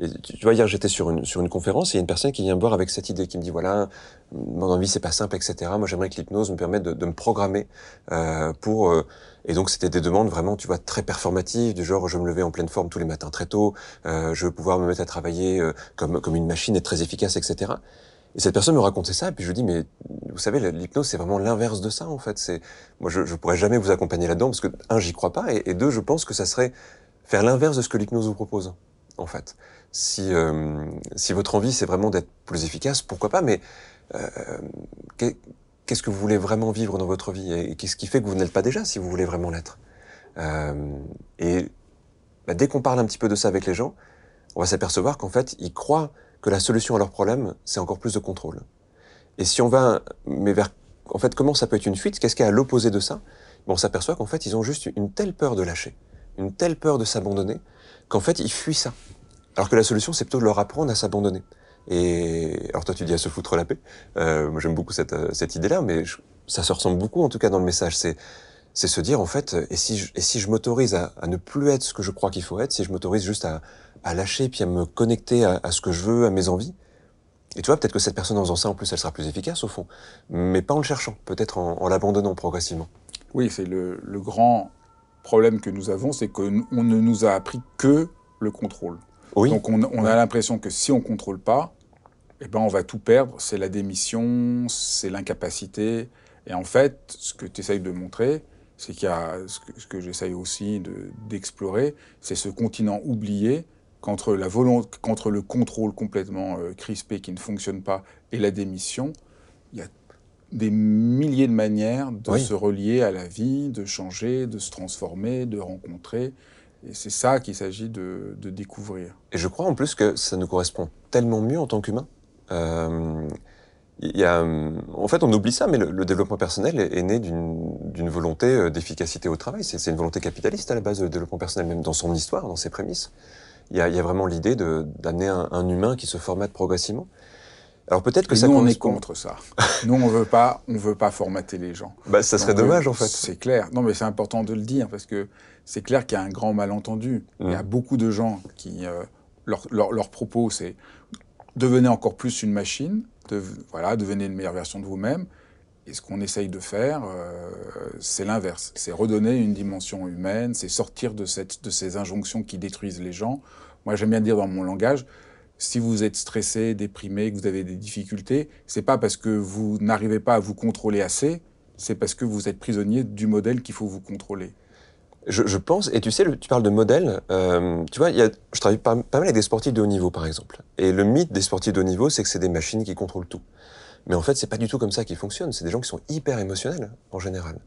Et tu, vois, hier, j'étais sur une, sur une conférence et il y a une personne qui vient me voir avec cette idée, qui me dit, voilà, mon envie, c'est pas simple, etc. Moi, j'aimerais que l'hypnose me permette de, de me programmer euh, pour... Euh, et donc, c'était des demandes vraiment, tu vois, très performatives, du genre, je me levais en pleine forme tous les matins très tôt, euh, je veux pouvoir me mettre à travailler euh, comme, comme une machine, être très efficace, etc. Et cette personne me racontait ça, et puis je lui dis, mais vous savez, l'hypnose, c'est vraiment l'inverse de ça, en fait. C'est, moi, je, je pourrais jamais vous accompagner là-dedans, parce que, un, j'y crois pas, et, et deux, je pense que ça serait faire l'inverse de ce que l'hypnose vous propose, en fait. Si, euh, si votre envie c'est vraiment d'être plus efficace, pourquoi pas, mais euh, qu'est-ce que vous voulez vraiment vivre dans votre vie? Et qu'est-ce qui fait que vous n'êtes pas déjà si vous voulez vraiment l'être? Euh, Et bah, dès qu'on parle un petit peu de ça avec les gens, on va s'apercevoir qu'en fait ils croient que la solution à leur problème c'est encore plus de contrôle. Et si on va, mais vers, en fait, comment ça peut être une fuite? Qu'est-ce qu'il y a à l'opposé de ça? On s'aperçoit qu'en fait ils ont juste une telle peur de lâcher, une telle peur de s'abandonner qu'en fait ils fuient ça. Alors que la solution, c'est plutôt de leur apprendre à s'abandonner. Et alors toi, tu dis à se foutre la paix. Euh, moi, j'aime beaucoup cette, euh, cette idée-là, mais ça se ressemble beaucoup, en tout cas, dans le message. C'est c'est se dire en fait, et si je, et si je m'autorise à, à, ne plus être ce que je crois qu'il faut être, si je m'autorise juste à, à, lâcher puis à me connecter à, à, ce que je veux, à mes envies. Et tu vois, peut-être que cette personne en faisant ça, en plus, elle sera plus efficace au fond, mais pas en le cherchant, peut-être en, en l'abandonnant progressivement. Oui, c'est le, le grand problème que nous avons, c'est qu'on ne nous a appris que le contrôle. Oui. Donc on, on a l'impression que si on ne contrôle pas, eh ben on va tout perdre. C'est la démission, c'est l'incapacité. Et en fait, ce que tu essayes de montrer, c'est qu'il y a ce que, que j'essaye aussi d'explorer, c'est ce continent oublié qu'entre la le contrôle complètement euh, crispé qui ne fonctionne pas et la démission, il y a des milliers de manières de oui. se relier à la vie, de changer, de se transformer, de rencontrer. Et c'est ça qu'il s'agit de, découvrir. Et je crois en plus que ça nous correspond tellement mieux en tant qu'humain. Euh, en fait, on oublie ça, mais le, développement personnel est, né d'une volonté euh, d'efficacité au travail. C'est une volonté capitaliste à la base, le développement personnel, même dans son histoire, dans ses prémices. Il y a, il y a vraiment l'idée d'amener un, un, humain qui se formate progressivement? Alors peut-être que ça nous, on est contre ça. nous, on veut pas, on veut pas formater les gens. Bah, ça serait dommage, en fait. C'est clair. Non, mais c'est important de le dire parce que c'est clair qu'il y a un grand malentendu. Il y a mm. beaucoup de gens qui, euh, leur, leur, propos, c'est devenez encore plus une machine, de, voilà, devenez une meilleure version de vous-même. Et ce qu'on essaye de faire, euh, c'est l'inverse. C'est redonner une dimension humaine, c'est sortir de, ces injonctions qui détruisent les gens. Moi, j'aime bien dire dans mon langage, si vous êtes stressé, déprimé, que vous avez des difficultés, c'est pas parce que vous n'arrivez pas à vous contrôler assez, c'est parce que vous êtes prisonnier du modèle qu'il faut vous contrôler. Je, pense, et tu sais, tu parles de modèle, euh, tu vois, je travaille pas, pas, mal avec des sportifs de haut niveau, par exemple. Et le mythe des sportifs de haut niveau, c'est que c'est des machines qui contrôlent tout. Mais en fait, c'est pas du tout comme ça qu'ils fonctionnent. C'est des gens qui sont hyper émotionnels, en général.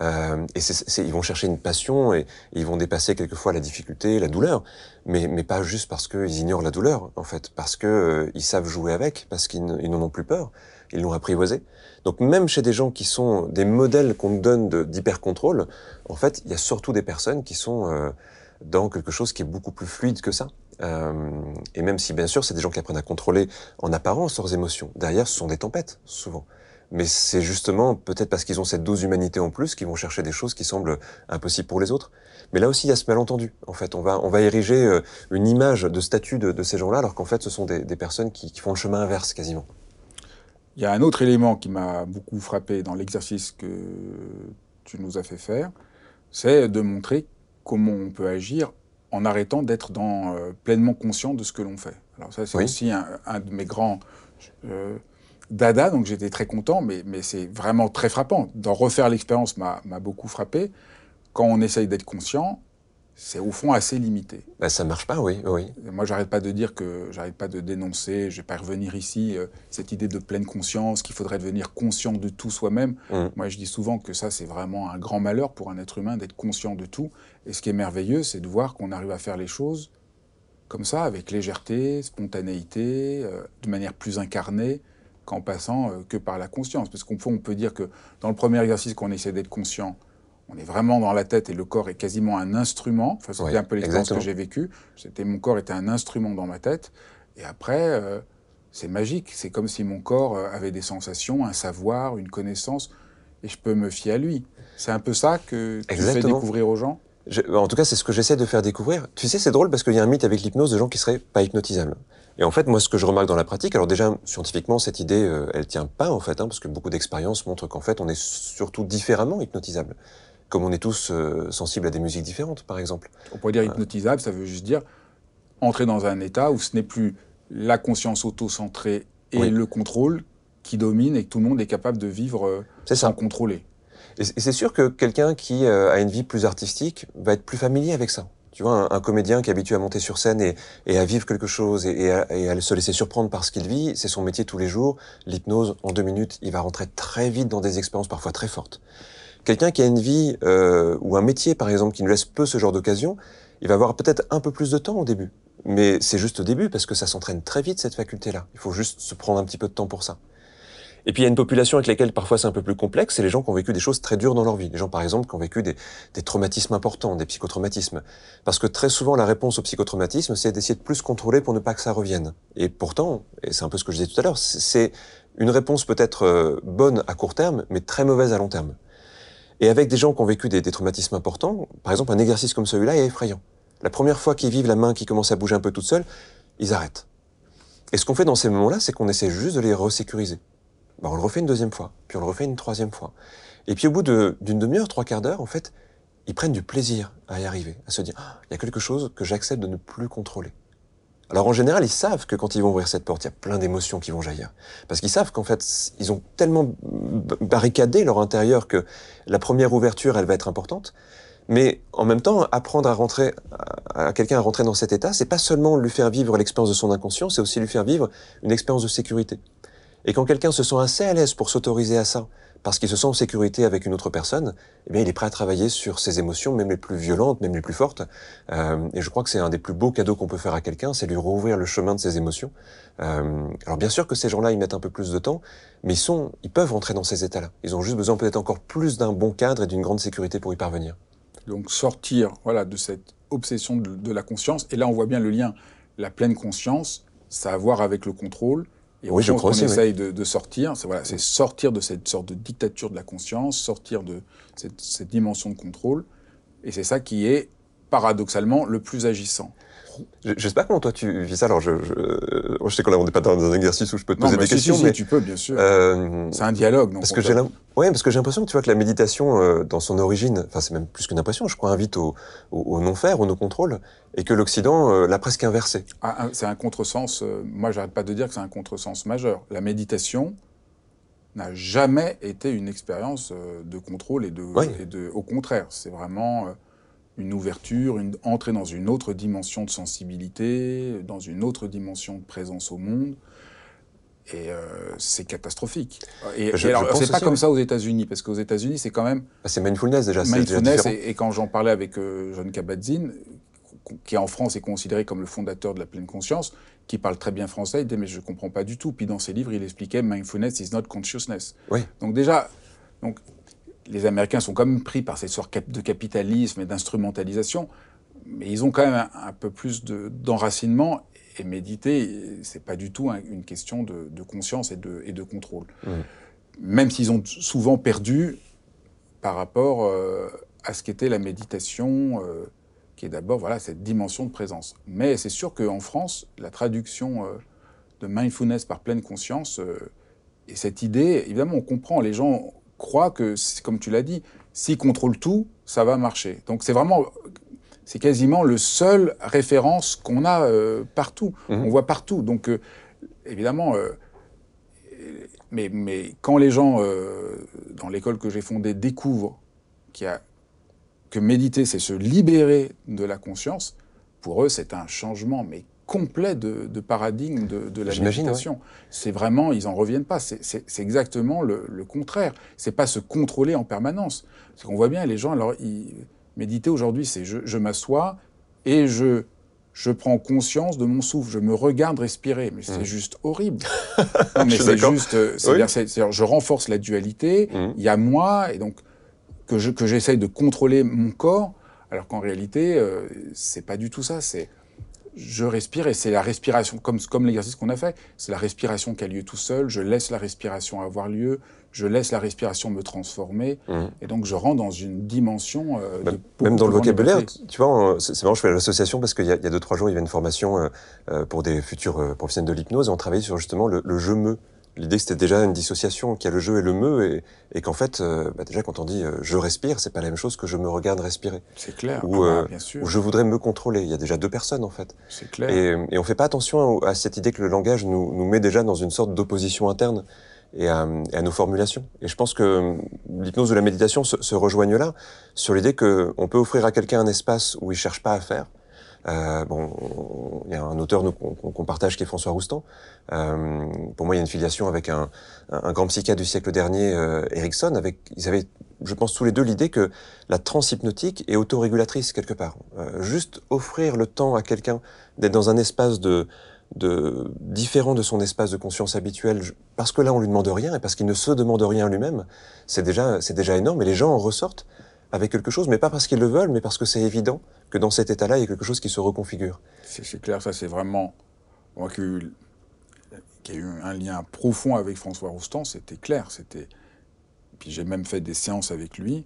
Euh, et ils vont chercher une passion et, ils vont dépasser quelquefois la difficulté, la douleur, mais, mais pas juste parce qu'ils ignorent la douleur, en fait, parce que euh, ils savent jouer avec, parce qu'ils n'en ont plus peur, ils l'ont apprivoisé. Donc même chez des gens qui sont des modèles qu'on donne d'hyper-contrôle, en fait, il y a surtout des personnes qui sont euh, dans quelque chose qui est beaucoup plus fluide que ça. Euh, et même si, bien sûr, c'est des gens qui apprennent à contrôler en apparence leurs émotions, derrière, ce sont des tempêtes, souvent. Mais c'est justement peut-être parce qu'ils ont cette dose d'humanité en plus qu'ils vont chercher des choses qui semblent impossibles pour les autres. Mais là aussi, il y a ce malentendu. En fait, on va, on va ériger euh, une image de statut de, ces gens-là, alors qu'en fait, ce sont des, personnes qui, font le chemin inverse quasiment. Il y a un autre élément qui m'a beaucoup frappé dans l'exercice que tu nous as fait faire, c'est de montrer comment on peut agir en arrêtant d'être dans, euh, pleinement conscient de ce que l'on fait. Alors ça, c'est aussi un, de mes grands euh, dada, donc j'étais très content, mais, mais c'est vraiment très frappant. D'en refaire l'expérience m'a beaucoup frappé. Quand on essaye d'être conscient, c'est au fond assez limité. Bah, ça marche pas, oui. oui. moi, j'arrête pas de dire que j'arrête pas de dénoncer, je vais pas revenir ici, euh, cette idée de pleine conscience, qu'il faudrait devenir conscient de tout soi-même. Mmh. Moi, je dis souvent que ça, c'est vraiment un grand malheur pour un être humain d'être conscient de tout. Et ce qui est merveilleux, c'est de voir qu'on arrive à faire les choses comme ça, avec légèreté, spontanéité, euh, de manière plus incarnée qu'en passant euh, que par la conscience. Parce qu'on on peut dire que dans le premier exercice qu'on essaie d'être conscient, on est vraiment dans la tête et le corps est quasiment un instrument. Enfin, c'était un peu l'expérience que j'ai vécue. C'était mon corps était un instrument dans ma tête. Et après, euh, c'est magique. C'est comme si mon corps euh, avait des sensations, un savoir, une connaissance, et je peux me fier à lui. C'est un peu ça que tu fais découvrir aux gens? en tout cas, c'est ce que j'essaie de faire découvrir. Tu sais, c'est drôle parce qu'il y a un mythe avec l'hypnose de gens qui seraient pas hypnotisables. Et en fait, moi, ce que je remarque dans la pratique, alors déjà, scientifiquement, cette idée, euh, elle tient pas, en fait, hein, parce que beaucoup d'expériences montrent qu'en fait, on est surtout différemment hypnotisable. Comme on est tous euh, sensibles à des musiques différentes, par exemple. On pourrait dire euh. hypnotisable, ça veut juste dire entrer dans un état où ce n'est plus la conscience auto-centrée et le contrôle qui domine et que tout le monde est capable de vivre sans ça. contrôler. Et c'est sûr que quelqu'un qui a une vie plus artistique va être plus familier avec ça. Tu vois, un, comédien qui est habitué à monter sur scène et, à vivre quelque chose et, à, se laisser surprendre par ce qu'il vit, c'est son métier tous les jours. L'hypnose, en deux minutes, il va rentrer très vite dans des expériences parfois très fortes. Quelqu'un qui a une vie euh, ou un métier, par exemple, qui nous laisse peu ce genre d'occasion, il va avoir peut-être un peu plus de temps au début. Mais c'est juste au début parce que ça s'entraîne très vite, cette faculté-là. Il faut juste se prendre un petit peu de temps pour ça. Et puis il y a une population avec laquelle parfois c'est un peu plus complexe, c'est les gens qui ont vécu des choses très dures dans leur vie. Les gens par exemple qui ont vécu des, des traumatismes importants, des psychotraumatismes. Parce que très souvent la réponse au psychotraumatisme, c'est d'essayer de plus contrôler pour ne pas que ça revienne. Et pourtant, et c'est un peu ce que je disais tout à l'heure, c'est une réponse peut-être euh, bonne à court terme, mais très mauvaise à long terme. Et avec des gens qui ont vécu des, traumatismes importants, par exemple un exercice comme celui-là est effrayant. La première fois qu'ils vivent la main qui commence à bouger un peu toute seule, ils arrêtent. Et ce qu'on fait dans ces moments-là, c'est qu'on essaie juste de les resécuriser. Bah, on le refait une deuxième fois, puis on le refait une troisième fois. Et puis au bout d'une demi-heure, trois quarts d'heure, en fait, ils prennent du plaisir à y arriver, à se dire, ah, il y a quelque chose que j'accepte de ne plus contrôler. Alors en général, ils savent que quand ils vont ouvrir cette porte, il y a plein d'émotions qui vont jaillir. Parce qu'ils savent qu'en fait, ils ont tellement barricadé leur intérieur que la première ouverture, elle va être importante. Mais en même temps, apprendre à rentrer, à quelqu'un à rentrer dans cet état, c'est pas seulement lui faire vivre l'expérience de son inconscient, c'est aussi lui faire vivre une expérience de sécurité. Et quand quelqu'un se sent assez à l'aise pour s'autoriser à ça, parce qu'il se sent en sécurité avec une autre personne, eh bien, il est prêt à travailler sur ses émotions, même les plus violentes, même les plus fortes. Euh, et je crois que c'est un des plus beaux cadeaux qu'on peut faire à quelqu'un, c'est lui rouvrir le chemin de ses émotions. Euh, alors bien sûr que ces gens-là, ils mettent un peu plus de temps, mais ils sont, ils peuvent rentrer dans ces états-là. Ils ont juste besoin peut-être encore plus d'un bon cadre et d'une grande sécurité pour y parvenir. Donc sortir, voilà, de cette obsession de, de la conscience. Et là, on voit bien le lien. La pleine conscience, ça a à voir avec le contrôle. Et Oui, je on crois essaye de, de sortir. C'est voilà, c'est sortir de cette sorte de dictature de la conscience, sortir de cette, cette dimension de contrôle. Et c'est ça qui est paradoxalement le plus agissant. Je, je sais pas comment toi tu vis ça. Alors, je, je, je sais qu'on n'est pas dans un exercice où je peux te Non, poser des si, questions, si, mais tu peux, bien sûr. euh, c'est un dialogue. Donc parce que j'ai ouais, parce que j'ai l'impression que tu vois que la méditation, euh, dans son origine, enfin c'est même plus qu'une impression, je crois, invite au, au, au non-faire, au non-contrôle, et que l'Occident euh, l'a presque inversé. Ah, un- c'est un contresens. moi, j'arrête pas de dire que c'est un contresens majeur. La méditation n'a jamais été une expérience de contrôle et de, Oui. et de. Au contraire, c'est vraiment une ouverture, une entrée dans une autre dimension de sensibilité, dans une autre dimension de présence au monde. Et euh, c'est catastrophique. Et, Je- et alors, c'est pas comme ça aux États-Unis, parce qu'aux États-Unis, c'est quand même Bah, c'est mindfulness déjà, c'est déjà mindfulness. différent. Et, et quand j'en parlais avec euh, John Kabat-Zinn, qui en France est considéré comme le fondateur de la pleine conscience, qui parle très bien français, il dit mais je comprends pas du tout. Puis dans ses livres, il expliquait mindfulness is not consciousness. Oui. Donc déjà, donc les Américains sont quand même pris par cette sorte de capitalisme et d'instrumentalisation, mais ils ont quand même un, un peu plus de- d'enracinement. Et méditer, c'est pas du tout un- une question de, de conscience et de, et de contrôle. Mhm. Même s'ils ont souvent perdu par rapport euh, à ce qu'était la méditation, euh, qui est d'abord voilà cette dimension de présence. Mais c'est sûr qu'en France, la traduction euh, de mindfulness par pleine conscience et cette idée, évidemment, on comprend. Les gens croient que, comme tu l'as dit, s'ils contrôlent tout, ça va marcher. Donc c'est vraiment, c'est quasiment le seul référence qu'on a euh, partout. Mhm. On voit partout. Donc euh, évidemment. euh, mais, mais quand les gens, dans l'école que j'ai fondée, découvrent y a, que méditer, c'est se libérer de la conscience, pour eux, c'est un changement, mais complet de, de paradigme de, de la méditation. C'est vraiment, ils en reviennent pas. C'est- exactement le, le contraire. C'est pas se contrôler en permanence. Parce qu'on voit bien, les gens, alors, ils, méditer aujourd'hui, c'est je, je m'assois et je, je prends conscience de mon souffle, je me regarde respirer. Mais c'est Mhm. juste horrible. Non, mais c'est juste, euh, c'est-à-dire, Oui. c'est- c'est-à-dire, je renforce la dualité. Mhm. Il y a moi, et donc que je- que j'essaye de contrôler mon corps, alors qu'en réalité, euh, c'est pas du tout ça. C'est je respire et c'est la respiration, comme, comme l'exercice qu'on a fait, c'est la respiration qui a lieu tout seul. Je laisse la respiration avoir lieu, je laisse la respiration me transformer, Mhm. et donc je rentre dans une dimension. euh, de Même, dans le vocabulaire, liberté. tu vois, c'est marrant, je fais l'association parce qu'il y, a- il y a deux, trois jours, il y avait une formation euh, euh, pour des futurs professionnels de l'hypnose et on travaillait sur justement le, le jeu-me. L'idée que c'était déjà une dissociation, qu'il y a le jeu et le me et, et qu'en fait, euh, bah, déjà quand on dit euh, je respire, c'est pas la même chose que je me regarde respirer. C'est clair. Ou, Ah bah, euh, bien sûr. Ou je voudrais me contrôler. Il y a déjà deux personnes en fait. C'est clair. Et, et on fait pas attention à cette idée que le langage nous, nous met déjà dans une sorte d'opposition interne et à, et à nos formulations. Et je pense que euh, l'hypnose ou la méditation se, se rejoignent là sur l'idée qu'on peut offrir à quelqu'un un espace où il cherche pas à faire. Euh, bon, on- il y a un auteur qu'on partage qui est François Roustan. Euh, pour moi, il y a une filiation avec un, un, grand psychiatre du siècle dernier, euh, Erickson. Avec, ils avaient, je pense, tous les deux l'idée que la transe hypnotique est autorégulatrice quelque part. Euh, juste offrir le temps à quelqu'un d'être dans un espace de, de différent de son espace de conscience habituel, parce que là on lui demande rien et parce qu'il ne se demande rien lui-même, c'est déjà c'est déjà énorme. Et les gens en ressortent avec quelque chose, mais pas parce qu'ils le veulent, mais parce que c'est évident que dans cet état-là, il y a quelque chose qui se reconfigure. C'est clair, ça c'est vraiment. Moi qui qui ai eu un lien profond avec François Roustan, c'était clair. C'était. Puis j'ai même fait des séances avec lui.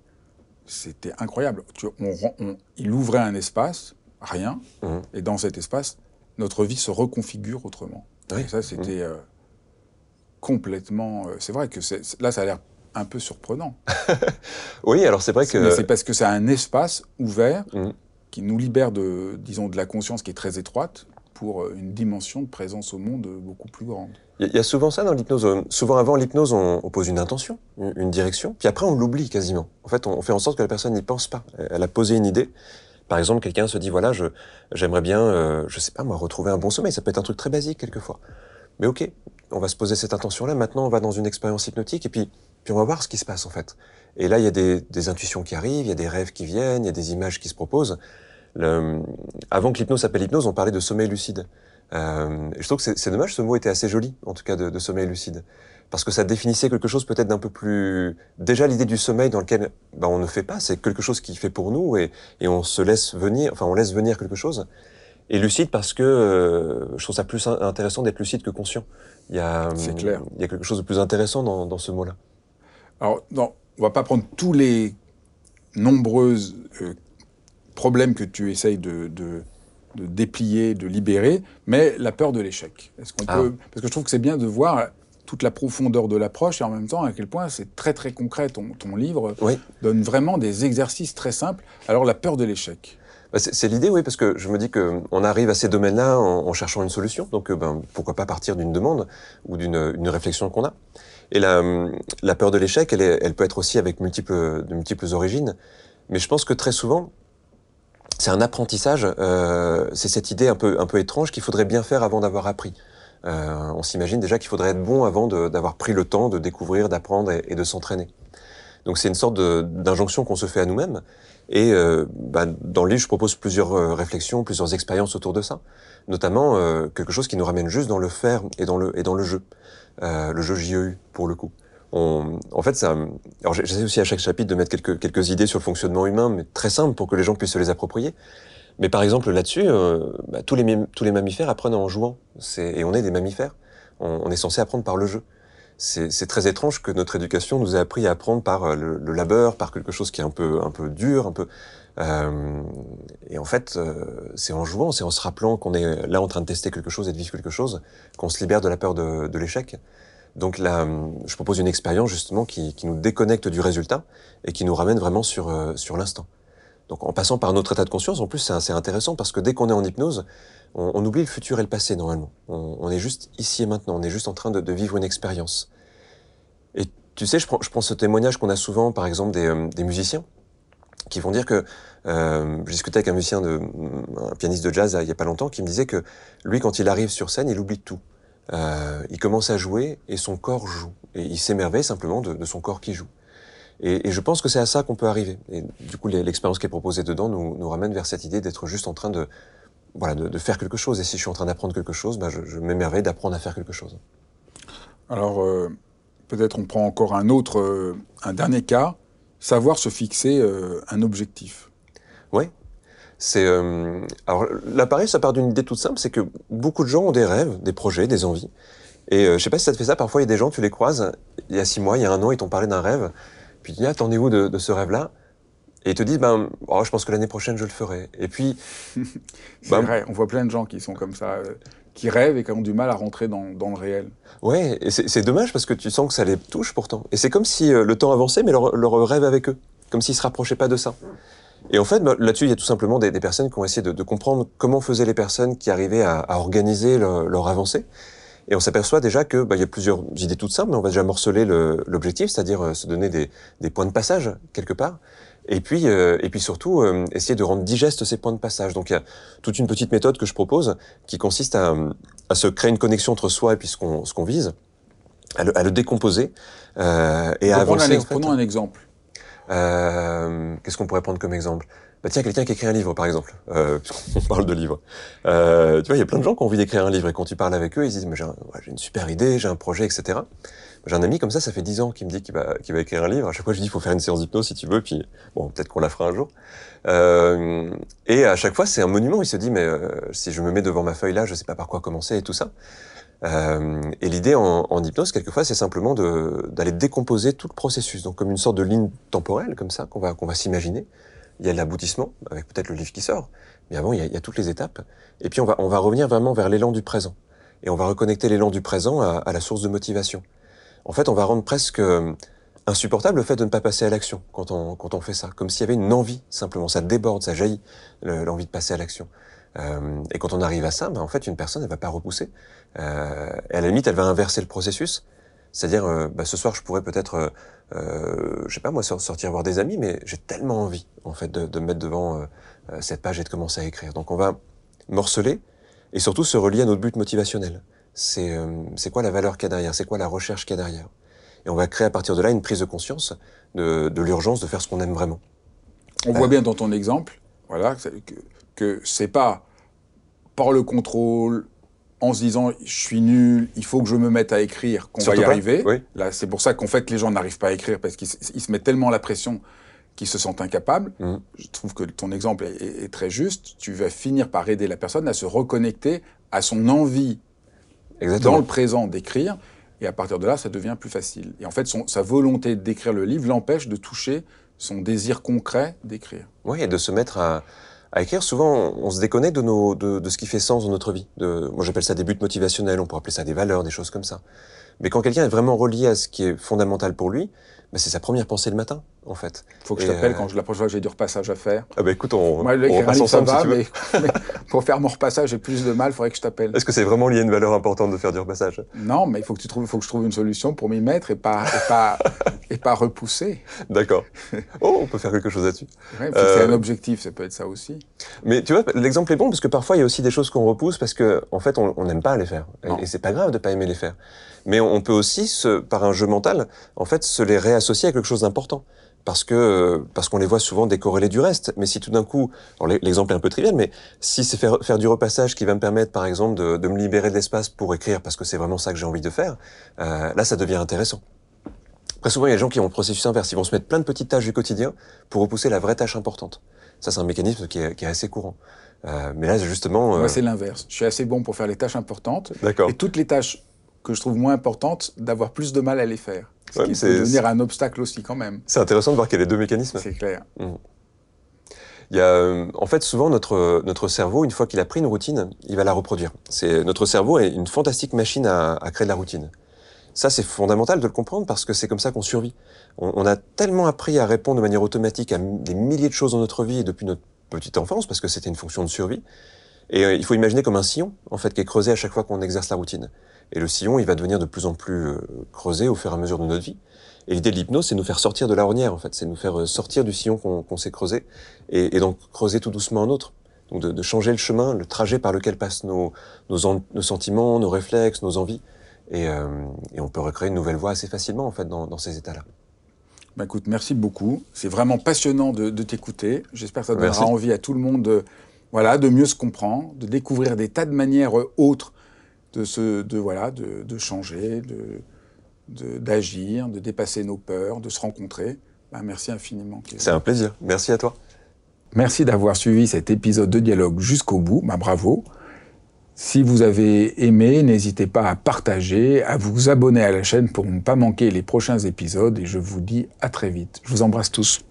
C'était incroyable. Tu- on il ouvrait un espace, rien, Mhm. et dans cet espace, notre vie se reconfigure autrement. Oui. Et ça, c'était euh, complètement. euh, c'est vrai que là, ça a l'air un peu surprenant. Oui, alors c'est vrai Mais que c'est parce que c'est un espace ouvert Mhm. qui nous libère de, disons, de la conscience qui est très étroite pour euh, une dimension de présence au monde beaucoup plus grande. il y, a- souvent ça dans l'hypnose. Souvent avant l'hypnose, on, on pose une intention, une, une direction, puis après on l'oublie quasiment. En fait, on, on fait en sorte que la personne n'y pense pas. Elle a posé une idée. Par exemple, quelqu'un se dit voilà, j'aimerais bien, euh, je sais pas moi, retrouver un bon sommeil. Ça peut être un truc très basique quelquefois. Mais ok, on va se poser cette intention-là. Maintenant, on va dans une expérience hypnotique et puis, puis on va voir ce qui se passe en fait. Et là, il y a des, des intuitions qui arrivent, il y a des rêves qui viennent, il y a des images qui se proposent. Le, avant que l'hypnose s'appelle hypnose, on parlait de sommeil lucide. Euh, je trouve que c'est dommage, ce mot était assez joli, en tout cas de, de sommeil lucide, parce que ça définissait quelque chose peut-être d'un peu plus. Déjà l'idée du sommeil dans lequel ben, on ne fait pas, c'est quelque chose qui fait pour nous et, et on se laisse venir, enfin on laisse venir quelque chose. Et lucide parce que euh, je trouve ça plus intéressant d'être lucide que conscient. Il y a, clair. Il y a quelque chose de plus intéressant dans, dans ce mot-là. Alors, non, on va pas prendre tous les nombreux euh, problèmes que tu essayes de, de, de, déplier, de libérer, mais la peur de l'échec. Est-ce qu'on ah. peut Parce que je trouve que c'est bien de voir toute la profondeur de l'approche et en même temps à quel point c'est très très concret. Ton, ton livre donne vraiment des exercices très simples. Alors la peur de l'échec. Bah, c'est l'idée, oui, parce que je me dis qu'on arrive à ces domaines-là en, cherchant une solution. Donc, euh, ben, pourquoi pas partir d'une demande ou d'une réflexion qu'on a. Et la, la peur de l'échec, elle, elle, peut être aussi avec multiples, de multiples origines. Mais je pense que très souvent, c'est un apprentissage. Euh, c'est cette idée un peu, un peu étrange qu'il faudrait bien faire avant d'avoir appris. Euh, on s'imagine déjà qu'il faudrait être bon avant d'avoir pris le temps de découvrir, d'apprendre et, et de s'entraîner. Donc c'est une sorte d'injonction qu'on se fait à nous-mêmes. Et euh, bah, dans le livre, je propose plusieurs euh, réflexions, plusieurs expériences autour de ça, notamment euh, quelque chose qui nous ramène juste dans le faire et dans le et dans le jeu, le jeu JEU pour le coup. On, en fait, ça. Alors j'essaie aussi à chaque chapitre de mettre quelques quelques idées sur le fonctionnement humain, mais très simple pour que les gens puissent se les approprier. Mais par exemple là-dessus, bah, tous les tous les mammifères apprennent en jouant. Et on est des mammifères. On est censé apprendre par le jeu c'est très étrange que notre éducation nous ait appris à apprendre par euh, le, labeur, par quelque chose qui est un peu, un peu dur, un peu. Euh, et en fait, euh, c'est en jouant, c'est en se rappelant qu'on est là en train de tester quelque chose et de vivre quelque chose, qu'on se libère de la peur de, de l'échec. Donc là, je propose une expérience justement qui, qui, nous déconnecte du résultat et qui nous ramène vraiment sur, sur l'instant. Donc en passant par notre état de conscience, en plus c'est intéressant parce que dès qu'on est en hypnose, on, oublie le futur et le passé normalement. On, est juste ici et maintenant, on est juste en train de, vivre une expérience. Et tu sais, je prends, ce témoignage qu'on a souvent, par exemple, des, euh, musiciens qui vont dire que euh, je discutais avec un musicien, de, un pianiste de jazz il y a pas longtemps, qui me disait que lui, quand il arrive sur scène, il oublie tout. Euh, il commence à jouer et son corps joue. Et il s'émerveille simplement de, son corps qui joue. Et, je pense que c'est à ça qu'on peut arriver. Et du coup, l'expérience qui est proposée dedans nous, nous ramène vers cette idée d'être juste en train de, voilà, de, faire quelque chose. Et si je suis en train d'apprendre quelque chose, bah, je, m'émerveille d'apprendre à faire quelque chose. Alors, euh, peut-être on prend encore un autre, euh, un dernier cas, savoir se fixer euh, un objectif. Oui. C'est alors l'appareil, ça part d'une idée toute simple, c'est que beaucoup de gens ont des rêves, des projets, des envies. Et je sais pas si ça te fait ça. Parfois, il y a des gens, tu les croises. Il y a six mois, il y a un an, ils t'ont parlé d'un rêve. Puis tu dis, attendez-vous de, de ce rêve-là? Et ils te disent, ben, oh, je pense que l'année prochaine, je le ferai. Et puis. c'est ben, vrai, on voit plein de gens qui sont comme ça, euh, qui rêvent et qui ont du mal à rentrer dans, dans le réel. Ouais, et c'est dommage parce que tu sens que ça les touche pourtant. Et c'est comme si euh, le temps avançait, mais leur, leur, rêve avec eux. Comme s'ils se rapprochaient pas de ça. Et en fait, bah, là-dessus, il y a tout simplement des, des personnes qui ont essayé de, de, comprendre comment faisaient les personnes qui arrivaient à, à organiser leur, leur avancée. Et on s'aperçoit déjà que bah, y a plusieurs idées toutes simples, mais on va déjà morceler l'objectif, c'est-à-dire euh, se donner des, des, points de passage quelque part. Et puis, euh, et puis surtout, euh, essayer de rendre digeste ces points de passage. Donc il y a toute une petite méthode que je propose qui consiste à, à se créer une connexion entre soi et puis ce qu'on qu'on vise, à le, à le décomposer euh, et à avancer. Un, Prenons un exemple. Qu'est-ce qu'on pourrait prendre comme exemple? Bah tiens, quelqu'un qui écrit un livre, par exemple, euh, puisqu'on parle de livres. Euh, tu vois, il y a plein de gens qui ont envie d'écrire un livre, et quand tu parles avec eux, ils disent, mais j'ai une super idée, j'ai un projet, etc. J'ai un ami comme ça, ça fait dix ans, qui me dit qu'il va, qu'il écrire un livre. À chaque fois, je dis, il faut faire une séance d'hypnose si tu veux, puis bon, peut-être qu'on la fera un jour. Euh, et à chaque fois, c'est un monument. Il se dit, mais euh, si je me mets devant ma feuille là, je sais pas par quoi commencer et tout ça. Et l'idée en, hypnose, quelquefois, c'est simplement d'aller décomposer tout le processus, donc comme une sorte de ligne temporelle, comme ça, qu'on va s'imaginer. Il y a l'aboutissement, avec peut-être le livre qui sort, mais avant, il y, a, toutes les étapes. Et puis, on va, on va revenir vraiment vers l'élan du présent. Et on va reconnecter l'élan du présent à, à la source de motivation en fait, on va rendre presque euh, insupportable le fait de ne pas passer à l'action quand on, quand on fait ça. Comme s'il y avait une envie, simplement. Ça déborde, ça jaillit, l'envie de passer à l'action. Euh, et quand on arrive à ça, ben, en fait, une personne, elle va pas repousser. Euh, et à la limite, elle va inverser le processus. C'est-à-dire, euh, bah, ce soir, je pourrais peut-être, euh, je sais pas moi, sortir voir des amis, mais j'ai tellement envie, en fait, de, me mettre devant cette page et de commencer à écrire. Donc, on va morceler et surtout se relier à notre but motivationnel. c'est euh, quoi la valeur qu'il y a derrière, c'est quoi la recherche qu'il y a derrière? Et on va créer à partir de là une prise de conscience de, de l'urgence de faire ce qu'on aime vraiment. On voit bien dans ton exemple, voilà, que, que c'est pas par le contrôle, en se disant je suis nul, il faut que je me mette à écrire, qu'on va y arriver. Là, c'est pour ça qu'en fait les gens n'arrivent pas à écrire parce qu'ils se mettent tellement la pression qu'ils se sentent incapables. Mmh. Je trouve que ton exemple est, très juste. Tu vas finir par aider la personne à se reconnecter à son envie dans le présent d'écrire. Et à partir de là, ça devient plus facile. Et en fait, son, sa volonté d'écrire le livre l'empêche de toucher son désir concret d'écrire. Oui, et de se mettre à, à écrire, souvent, on, se déconnecte de, nos, de, de, ce qui fait sens dans notre vie. De, moi, j'appelle ça des buts motivationnels, on pourrait appeler ça des valeurs, des choses comme ça. Mais quand quelqu'un est vraiment relié à ce qui est fondamental pour lui, bah, c'est sa première pensée le matin, en fait. Faut que je t'appelle quand je, la prochaine fois que j'ai du repassage à faire. Ah bah écoute, on, Moi, on repasse ensemble va, si tu veux. Mais, pour faire mon repassage, j'ai plus de mal, il faudrait que je t'appelle. Est-ce que c'est vraiment lié à une valeur importante de faire du repassage? Non, mais il faut que tu trouves, faut que je trouve une solution pour m'y mettre et pas, et pas, et pas repousser. D'accord. Oh, on peut faire quelque chose là-dessus. Ouais, euh... C'est un objectif, ça peut être ça aussi. Mais tu vois, l'exemple est bon parce que parfois il y a aussi des choses qu'on repousse parce que en fait on n'aime pas les faire. Et, et c'est pas grave de pas aimer les faire. Mais on peut aussi, se, par un jeu mental, en fait, se les réassocier à quelque chose d'important parce que parce qu'on les voit souvent décorrélés du reste. Mais si tout d'un coup, l'exemple est un peu trivial, mais si c'est faire, faire du repassage qui va me permettre, par exemple, de, de me libérer de l'espace pour écrire, parce que c'est vraiment ça que j'ai envie de faire, euh, là, ça devient intéressant. Très souvent, il y a des gens qui ont le processus inverse. Ils vont se mettre plein de petites tâches du quotidien pour repousser la vraie tâche importante. Ça, c'est un mécanisme qui est, qui est assez courant. Euh, mais là, justement... Moi, euh, c'est l'inverse. Je suis assez bon pour faire les tâches importantes. D'accord. Et toutes les tâches que je trouve moins importantes, d'avoir plus de mal à les faire. Ce ouais, qui peut devenir un obstacle aussi quand même. C'est intéressant de voir qu'il y a les deux mécanismes. C'est clair. Mmh. Il y a, euh, en fait, souvent notre notre cerveau, une fois qu'il a pris une routine, il va la reproduire. C'est notre cerveau est une fantastique machine à, à créer de la routine. Ça, c'est fondamental de le comprendre parce que c'est comme ça qu'on survit. On, on, a tellement appris à répondre de manière automatique à des milliers de choses dans notre vie depuis notre petite enfance parce que c'était une fonction de survie. Et euh, il faut imaginer comme un sillon, en fait, qui est creusé à chaque fois qu'on exerce la routine. Et le sillon, il va devenir de plus en plus euh, creusé au fur et à mesure de notre vie. Et l'idée de l'hypnose, c'est nous faire sortir de la ornière, en fait. C'est nous faire euh, sortir du sillon qu'on qu s'est creusé et, et, donc creuser tout doucement un autre. Donc de, de, changer le chemin, le trajet par lequel passent nos, nos, nos sentiments, nos réflexes, nos envies. Et, euh, et, on peut recréer une nouvelle voie assez facilement, en fait, dans, dans ces états-là. Bah écoute, merci beaucoup. C'est vraiment passionnant de, de t'écouter. J'espère que ça donnera merci. envie à tout le monde de, voilà, de mieux se comprendre, de découvrir des tas de manières autres de, se, de, voilà, de, de changer, d'agir, de, de, dépasser nos peurs, de se rencontrer. Ben, merci infiniment. C'est un plaisir. Merci à toi. Merci d'avoir suivi cet épisode de dialogue jusqu'au bout. Ben, bravo. Si vous avez aimé, n'hésitez pas à partager, à vous abonner à la chaîne pour ne pas manquer les prochains épisodes et je vous dis à très vite. Je vous embrasse tous.